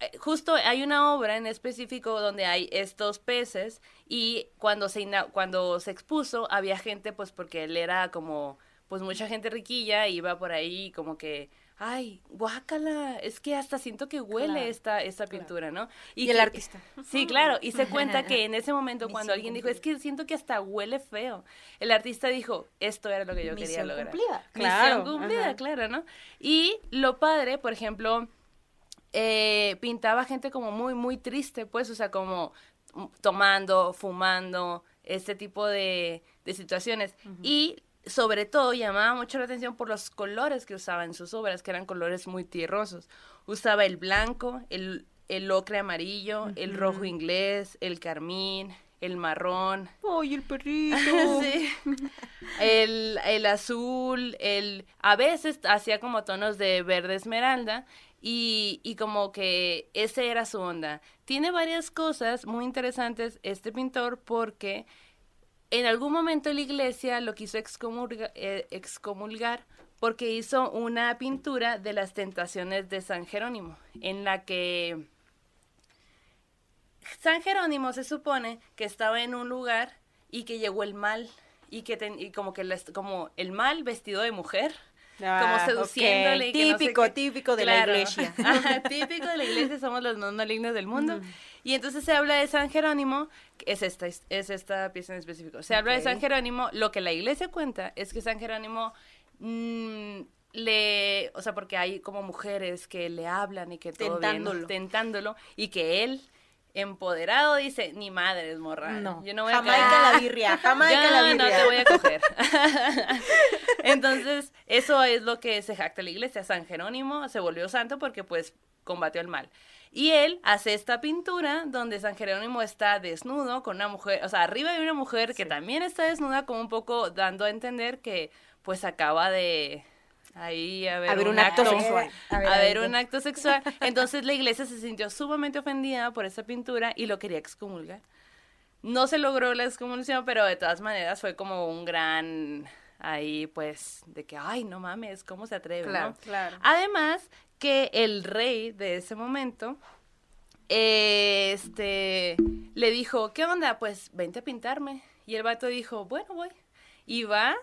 eh, Justo hay una obra en específico donde hay estos peces y cuando se, cuando se expuso había gente, pues porque él era como, pues mucha gente riquilla, iba por ahí como que, ay, guácala, es que hasta siento que huele Claro, esta, esta pintura, ¿no? Y el que- artista. Sí, claro, y se cuenta que en ese momento cuando alguien dijo, es que siento que hasta huele feo, el artista dijo, esto era lo que yo quería lograr. cumplida. Claro, Misión cumplida, ajá. claro, ¿no? Y lo padre, por ejemplo, eh, pintaba gente como muy, muy triste, pues, o sea, como mm, tomando, fumando, este tipo de, de situaciones. Y sobre todo llamaba mucho la atención por los colores que usaba en sus obras, que eran colores muy tierrosos. Usaba el blanco, el, el ocre amarillo, el rojo inglés, el carmín, el marrón, ¡Ay, el perrito! sí. El, el azul, el a veces hacía como tonos de verde esmeralda y, como que ese era su onda. Tiene varias cosas muy interesantes este pintor porque en algún momento la iglesia lo quiso eh, excomulgar porque hizo una pintura de las tentaciones de San Jerónimo en la que San Jerónimo se supone que estaba en un lugar y que llegó el mal y que como que como el mal vestido de mujer Ah, como seduciéndole y que no sé Típico, típico de la iglesia. Ajá, típico de la iglesia somos los más malignos del mundo. Y entonces se habla de San Jerónimo que es esta es esta pieza en específico. Se habla de San Jerónimo lo que la iglesia cuenta es que San Jerónimo mm, le o sea porque hay como mujeres que le hablan y que todo bien, Tentándolo. tentándolo y que él empoderado dice ni madres morra No. yo no voy a Jamaica caer". la birria, Jamaica Yo la birria. no te voy a coger. Entonces, eso es lo que se jacta la iglesia. San Jerónimo se volvió santo porque pues combatió el mal. Y él hace esta pintura donde San Jerónimo está desnudo con una mujer, o sea, arriba de una mujer que también está desnuda, como un poco dando a entender que pues acaba de ahí haber, Haber un acto sexual. A A ver, ver, un acto sexual. Entonces la iglesia se sintió sumamente ofendida por esa pintura y lo quería excomulgar. No se logró la excomulgación, pero de todas maneras fue como un gran ahí pues de que ay no mames cómo se atreve Claro, ¿no? claro. además que el rey de ese momento este le dijo qué onda pues vente a pintarme y el vato dijo bueno voy y va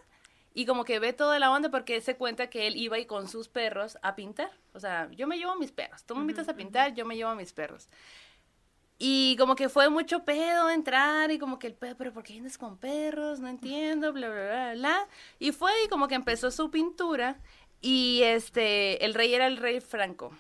y como que ve toda la onda porque se cuenta que él iba y con sus perros a pintar o sea yo me llevo a mis perros tú me invitas a pintar yo me llevo a mis perros y como que fue mucho pedo entrar y como que el pedo, pero ¿por qué vienes con perros? No entiendo, bla, bla, bla, bla. Y fue y como que empezó su pintura y este, el rey era el rey Franco,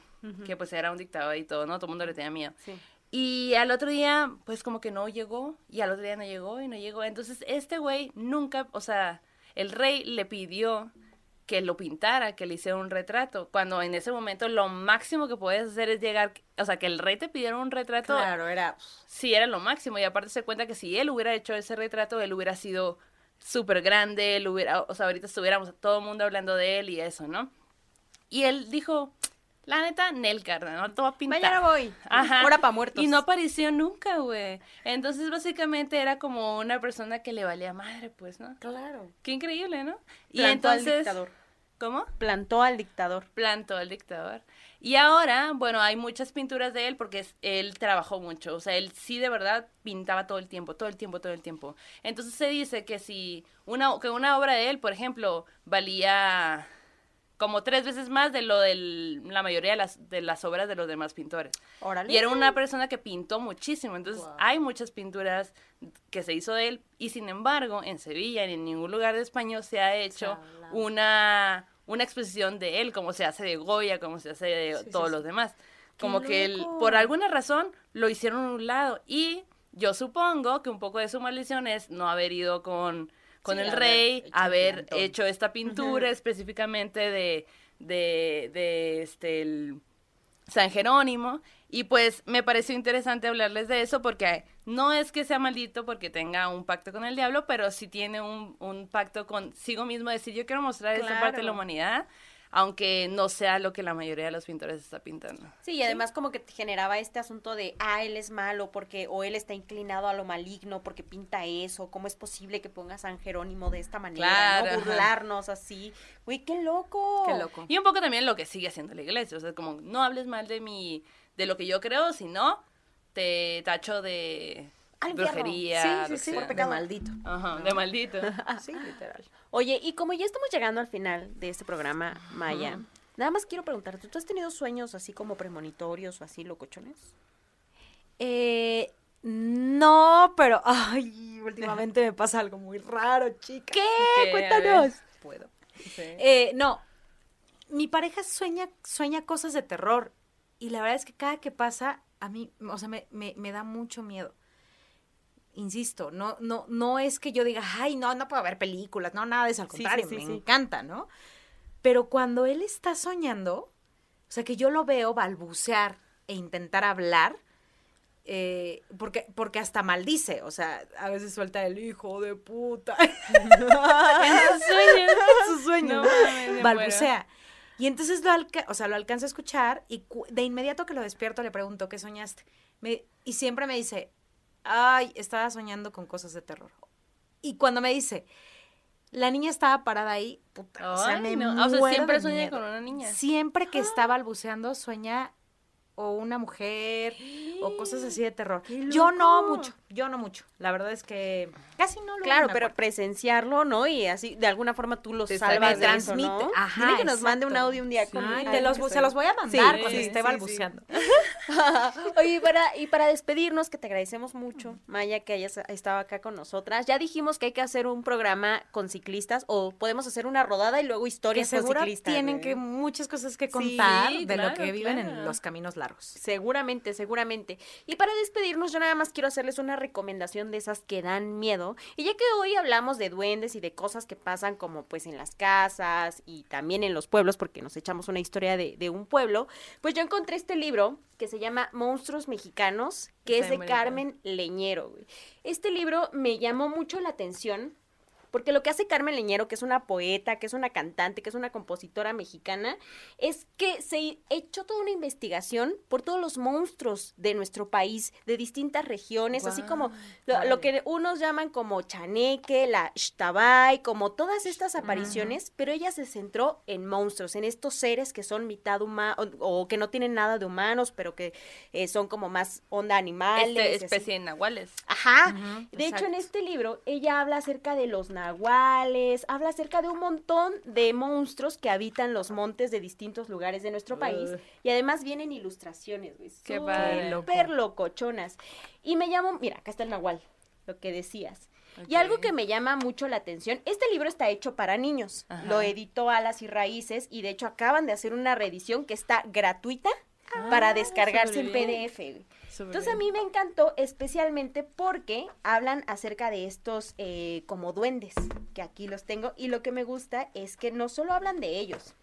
que pues era un dictador y todo, ¿no? Todo el mundo le tenía miedo. Sí. Y al otro día, pues como que no llegó, y al otro día no llegó y no llegó. Entonces este güey nunca, o sea, el rey le pidió que lo pintara, que le hiciera un retrato, cuando en ese momento lo máximo que puedes hacer es llegar, o sea, que el rey te pidiera un retrato, Claro, era... sí era lo máximo. Y aparte se cuenta que si él hubiera hecho ese retrato, él hubiera sido súper grande, él hubiera, o sea, ahorita estuviéramos todo el mundo hablando de él y eso, ¿no? Y él dijo, la neta, Nel carnal, no te voy a pintar. Mañana voy. Ajá. Hora pa' muertos. Y no apareció nunca, güey. Entonces, básicamente era como una persona que le valía madre, pues, ¿no? Claro. Qué increíble, ¿no? Y Plantó al entonces, dictador. ¿cómo? Plantó al dictador. plantó al dictador. Y ahora, bueno, hay muchas pinturas de él porque es- él trabajó mucho. O sea, él sí de verdad pintaba todo el tiempo, todo el tiempo, todo el tiempo. Entonces se dice que si una, que una obra de él, por ejemplo, valía como tres veces más de lo de la mayoría de las, de las obras de los demás pintores. Y era una persona que pintó muchísimo. Entonces, hay muchas pinturas que se hizo de él. Y sin embargo, en Sevilla, ni en ningún lugar de España se ha hecho una, una exposición de él, como se hace de Goya, como se hace de todos los demás. Como que él, por alguna razón, lo hicieron a un lado. Y yo supongo que un poco de su maldición es no haber ido con con Sí, el haber rey, hecho haber hecho esta pintura específicamente de, de, de este, el San Jerónimo. Y pues me pareció interesante hablarles de eso porque no es que sea maldito porque tenga un pacto con el diablo, pero sí tiene un, un pacto consigo mismo, decir yo quiero mostrar esta parte de la Claro. humanidad, aunque no sea lo que la mayoría de los pintores está pintando. Sí, y además como que generaba este asunto de, ah, él es malo porque, o él está inclinado a lo maligno porque pinta eso, ¿cómo es posible que ponga a San Jerónimo de esta manera, Claro, ¿no? Burlarnos así. Uy, qué loco. Qué loco. Y un poco también lo que sigue haciendo la iglesia, o sea, como no hables mal de mi, de lo que yo creo, sino te tacho de Al brujería, Sí, sí, sí, De maldito. Ajá, de maldito. Sí, literal. Oye, y como ya estamos llegando al final de este programa, Maya, nada más quiero preguntarte, ¿tú has tenido sueños así como premonitorios o así locochones? Eh, no, pero ay, últimamente me pasa algo muy raro, chica. ¿Qué? Cuéntanos. Puedo. Sí. Eh, no, mi pareja sueña, sueña cosas de terror y la verdad es que cada que pasa a mí, o sea, me, me, me da mucho miedo. Insisto, no, no, no es que yo diga, ay, no, no puedo ver películas, no, nada de eso, al Sí, sí, contrario, sí, me encanta, ¿no? Pero cuando él está soñando, o sea, que yo lo veo balbucear e intentar hablar, eh, porque, porque hasta maldice, o sea, a veces suelta el hijo de puta. sueño. su sueño. No mames, me balbucea. Y entonces lo, alca- o sea, lo alcanzo a escuchar y de inmediato que lo despierto le pregunto, ¿qué soñaste? Me- y siempre me dice, ay, estaba soñando con cosas de terror. Y cuando me dice, la niña estaba parada ahí, puta, o sea, me no. O sea, siempre de sueña miedo. con una niña. Siempre que está balbuceando sueña o una mujer o cosas así de terror. Yo no mucho, yo no mucho. La verdad es que casi no lo Claro, pero acuerdo. presenciarlo, ¿no? Y así, de alguna forma tú los Te salvas me de eso, transmite. ¿no? Ajá, Dile que nos mande un audio un día Sí, con te los, se los voy a mandar Sí, cuando sí, esté sí, balbuceando. Oye, y para, y para despedirnos, que te agradecemos mucho, Maya, que hayas estado acá con nosotras. Ya dijimos que hay que hacer un programa con ciclistas o podemos hacer una rodada y luego Que historias con seguro ciclistas. tienen güey. que muchas cosas que contar de claro, lo que viven en los caminos largos. Seguramente, seguramente. Y para despedirnos, yo nada más quiero hacerles una recomendación de esas que dan miedo. Y ya que hoy hablamos de duendes y de cosas que pasan como pues en las casas y también en los pueblos, porque nos echamos una historia de, de un pueblo, pues yo encontré este libro que se llama Monstruos Mexicanos, que Está es de. Carmen Leñero. Este libro me llamó mucho la atención. Porque lo que hace Carmen Leñero, que es una poeta, que es una cantante, que es una compositora mexicana, es que se echó toda una investigación por todos los monstruos de nuestro país, de distintas regiones, así como lo, lo que unos llaman como chaneque, la shtabay, como todas estas apariciones, pero ella se centró en monstruos, en estos seres que son mitad humanos, o, o que no tienen nada de humanos, pero que eh, son como más onda animales. Este, especie de nahuales. Ajá. De hecho, en este libro, ella habla acerca de los nahuales, habla acerca de un montón de monstruos que habitan los montes de distintos lugares de nuestro país. Y además vienen ilustraciones, güey. Qué padre. Súper locochonas. Y me llamo, mira, acá está el nahual, lo que decías. Y algo que me llama mucho la atención, este libro está hecho para niños. Ajá. Lo editó Alas y Raíces y de hecho acaban de hacer una reedición que está gratuita para Ah, descargarse en. PDF. Entonces a mí me encantó especialmente porque hablan acerca de estos eh, como duendes, que aquí los tengo, y lo que me gusta es que no solo hablan de ellos.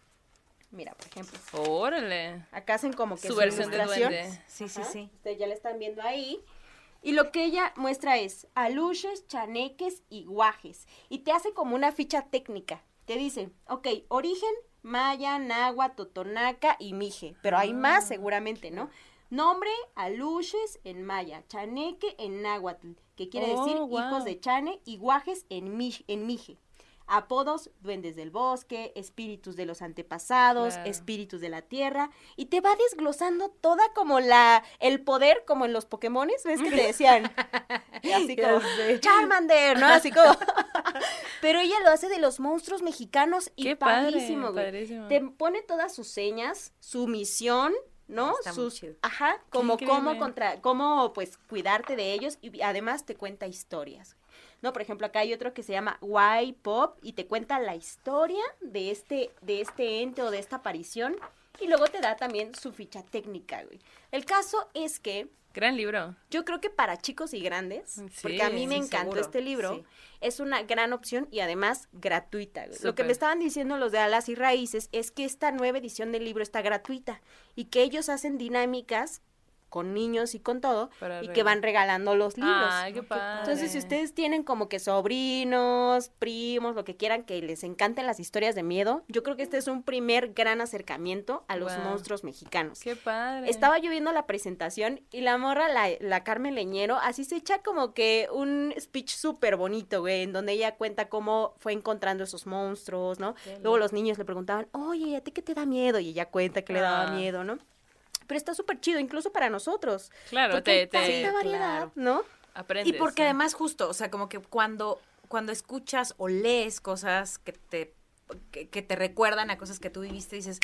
Mira, por ejemplo, Órale. acá hacen como que Su su, versión de duende. Sí, sí, Ajá, sí. Ustedes ya la están viendo ahí. Y lo que ella muestra es aluches, chaneques y guajes. Y te hace como una ficha técnica. Te dice, ok, origen, maya, nahua, totonaca y mije. Pero hay Ah. más seguramente, ¿no? Nombre, aluches en maya, chaneque en náhuatl, que quiere Oh, decir hijos de chane, y guajes en, mij- en mije. Apodos, duendes del bosque, espíritus de los antepasados, Claro. espíritus de la tierra, y te va desglosando toda como la, el poder, como en los Pokémones, ¿ves que te decían? Y así como. Charmander, ¿no? Así como, pero ella lo hace de los monstruos mexicanos y Qué padre, güey. padrísimo. Te pone todas sus señas, su misión, ¿no? Está muy Sus, chido. ajá, como increíble. cómo contra, cómo pues cuidarte de ellos y además te cuenta historias. No, por ejemplo, acá hay otro que se llama Why Pop y te cuenta la historia de este, de este ente o de esta aparición Y luego te da también su ficha técnica, güey. El caso es que Gran libro. yo creo que para chicos y grandes, Sí, porque a mí me sí, encantó seguro, este libro, sí. es una gran opción y además gratuita. Lo que me estaban diciendo los de Alas y Raíces es que esta nueva edición del libro está gratuita y que ellos hacen dinámicas con niños y con todo Para y que van regalando los libros. Ay, qué padre. Entonces, si ustedes tienen como que sobrinos, primos, lo que quieran, que les encanten las historias de miedo, yo creo que este es un primer gran acercamiento a los monstruos mexicanos. Qué padre. Estaba yo viendo la presentación y la morra, la, la Carmen Leñero, así se echa como que un speech súper bonito, güey, en donde ella cuenta cómo fue encontrando esos monstruos, ¿no? Luego los niños le preguntaban, oye, ¿a ti qué te da miedo? Y ella cuenta que le daba Ah. miedo, ¿no? Pero está súper chido, incluso para nosotros. Claro, porque hay te, te tanta variedad, claro. ¿no? aprendes. Y porque sí. además justo, o sea, como que cuando, cuando escuchas o lees cosas que te, que, que te recuerdan a cosas que tú viviste, dices,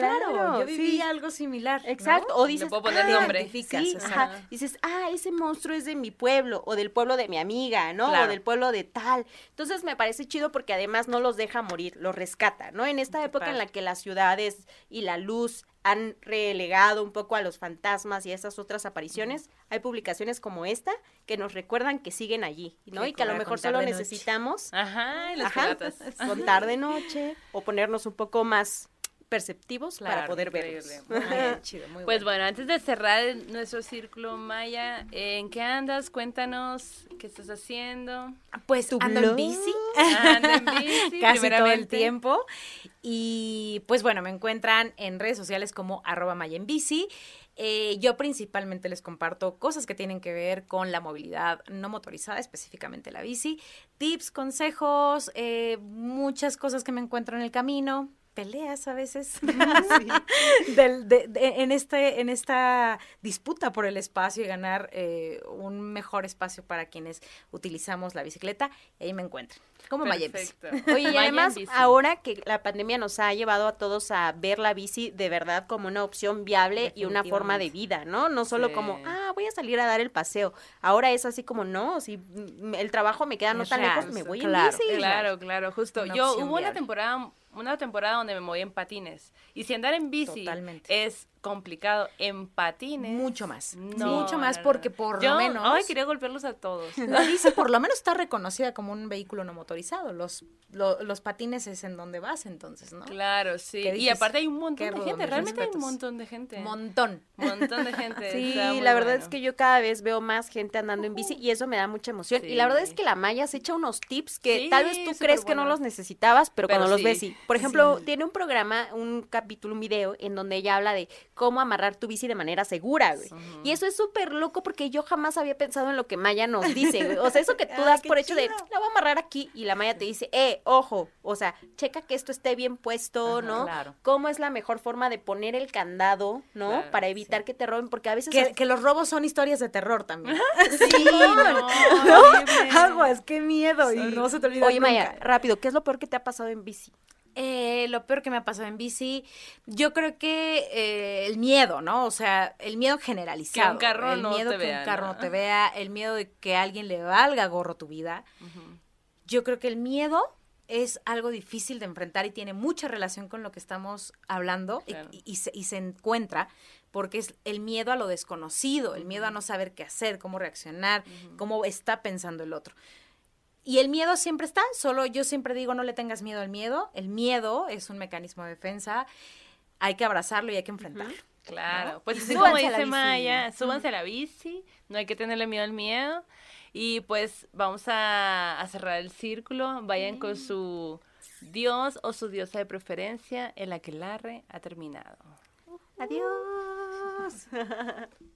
claro, Claro, yo viví sí. algo similar. ¿no? Exacto. O Le dices, puedo poner ah, nombre. Sí, ajá. Dices, ah, ese monstruo es de mi pueblo, o del pueblo de mi amiga, ¿no? O del pueblo de tal. Entonces me parece chido porque además no los deja morir, los rescata, ¿no? En esta época en la que las ciudades y la luz han relegado un poco a los fantasmas y a esas otras apariciones, hay publicaciones como esta que nos recuerdan que siguen allí, ¿no? Y que a lo mejor solo necesitamos Ajá, y las ajá, piratas. contar de noche o ponernos un poco más perceptivos para poder increíble. verlos. Muy bien, chido, muy Pues bueno. bueno, antes de cerrar el- nuestro círculo Maya, ¿en qué andas? Cuéntanos qué estás haciendo. Pues tu ando en bici. Ando en bici, Casi todo el tiempo. Y pues bueno, me encuentran en redes sociales como arroba Maya en bici. Eh, yo principalmente les comparto cosas que tienen que ver con la movilidad no motorizada, específicamente la bici, tips, consejos, eh, muchas cosas que me encuentro en el camino, peleas a veces Del- de- de- en este en esta disputa por el espacio y ganar eh, un mejor espacio para quienes utilizamos la bicicleta y ahí me encuentran como. Perfecto. Oye, y además, ahora que la pandemia nos ha llevado a todos a ver la bici de verdad como una opción viable y una forma de vida, ¿no? No solo Sí. como, ah, voy a salir a dar el paseo. Ahora es así como, no, si el trabajo me queda no Es tan real, lejos, me sí, voy claro, en bici. Claro, claro, justo. Una Yo hubo una viable. temporada, una temporada donde me moví en patines. Y si andar en bici Totalmente. es complicado en patines. Mucho más. No, Mucho más no, no. porque por Yo, lo menos Ay, quería golpearlos a todos. la bici por lo menos está reconocida como un vehículo no motorizado. Los, lo- los patines es en donde vas entonces, ¿no? Claro, sí. ¿Qué Y aparte hay un montón Qué de gente. Realmente hay un montón de gente. Montón. montón de gente. Sí, la verdad bueno. es que yo cada vez veo más gente andando en bici y eso me da mucha emoción. Y la verdad es que la Maya se echa unos tips que Sí, tal vez tú crees que no los necesitabas, pero, Pero cuando los ves sí. Por ejemplo, tiene un programa, un capítulo, un video en donde ella habla de cómo amarrar tu bici de manera segura, güey. Y eso es súper loco porque yo jamás había pensado en lo que Maya nos dice, güey. O sea, eso que tú das por hecho de, la voy a amarrar aquí y la Maya te dice, eh, ojo, o sea, checa que esto esté bien puesto, Ajá, ¿no? claro. Cómo es la mejor forma de poner el candado, ¿no? Claro, Para evitar que te roben, porque a veces... Que, que los robos son historias de terror también. Sí, No. Aguas, qué miedo. Y no se te olvida Oye, nunca. Maya, rápido, ¿qué es lo peor que te ha pasado en bici? Eh, lo peor que me ha pasado en bici, yo creo que eh, el miedo, ¿no? O sea, el miedo generalizado. Que un carro el no miedo te que vea, un carro ¿no? no te vea, el miedo de que a alguien le valga gorro tu vida. Yo creo que el miedo es algo difícil de enfrentar y tiene mucha relación con lo que estamos hablando y- Claro. y, y se, y se encuentra porque es el miedo a lo desconocido, el miedo a no saber qué hacer, cómo reaccionar, cómo está pensando el otro. Y el miedo siempre está, solo yo siempre digo no le tengas miedo al miedo, el miedo es un mecanismo de defensa, hay que abrazarlo y hay que enfrentarlo. Claro, pues así como a la dice. Maya, súbanse a la bici, no hay que tenerle miedo al miedo. Y pues vamos a, a cerrar el círculo, vayan con su dios o su diosa de preferencia, el aquelarre ha terminado. Adiós.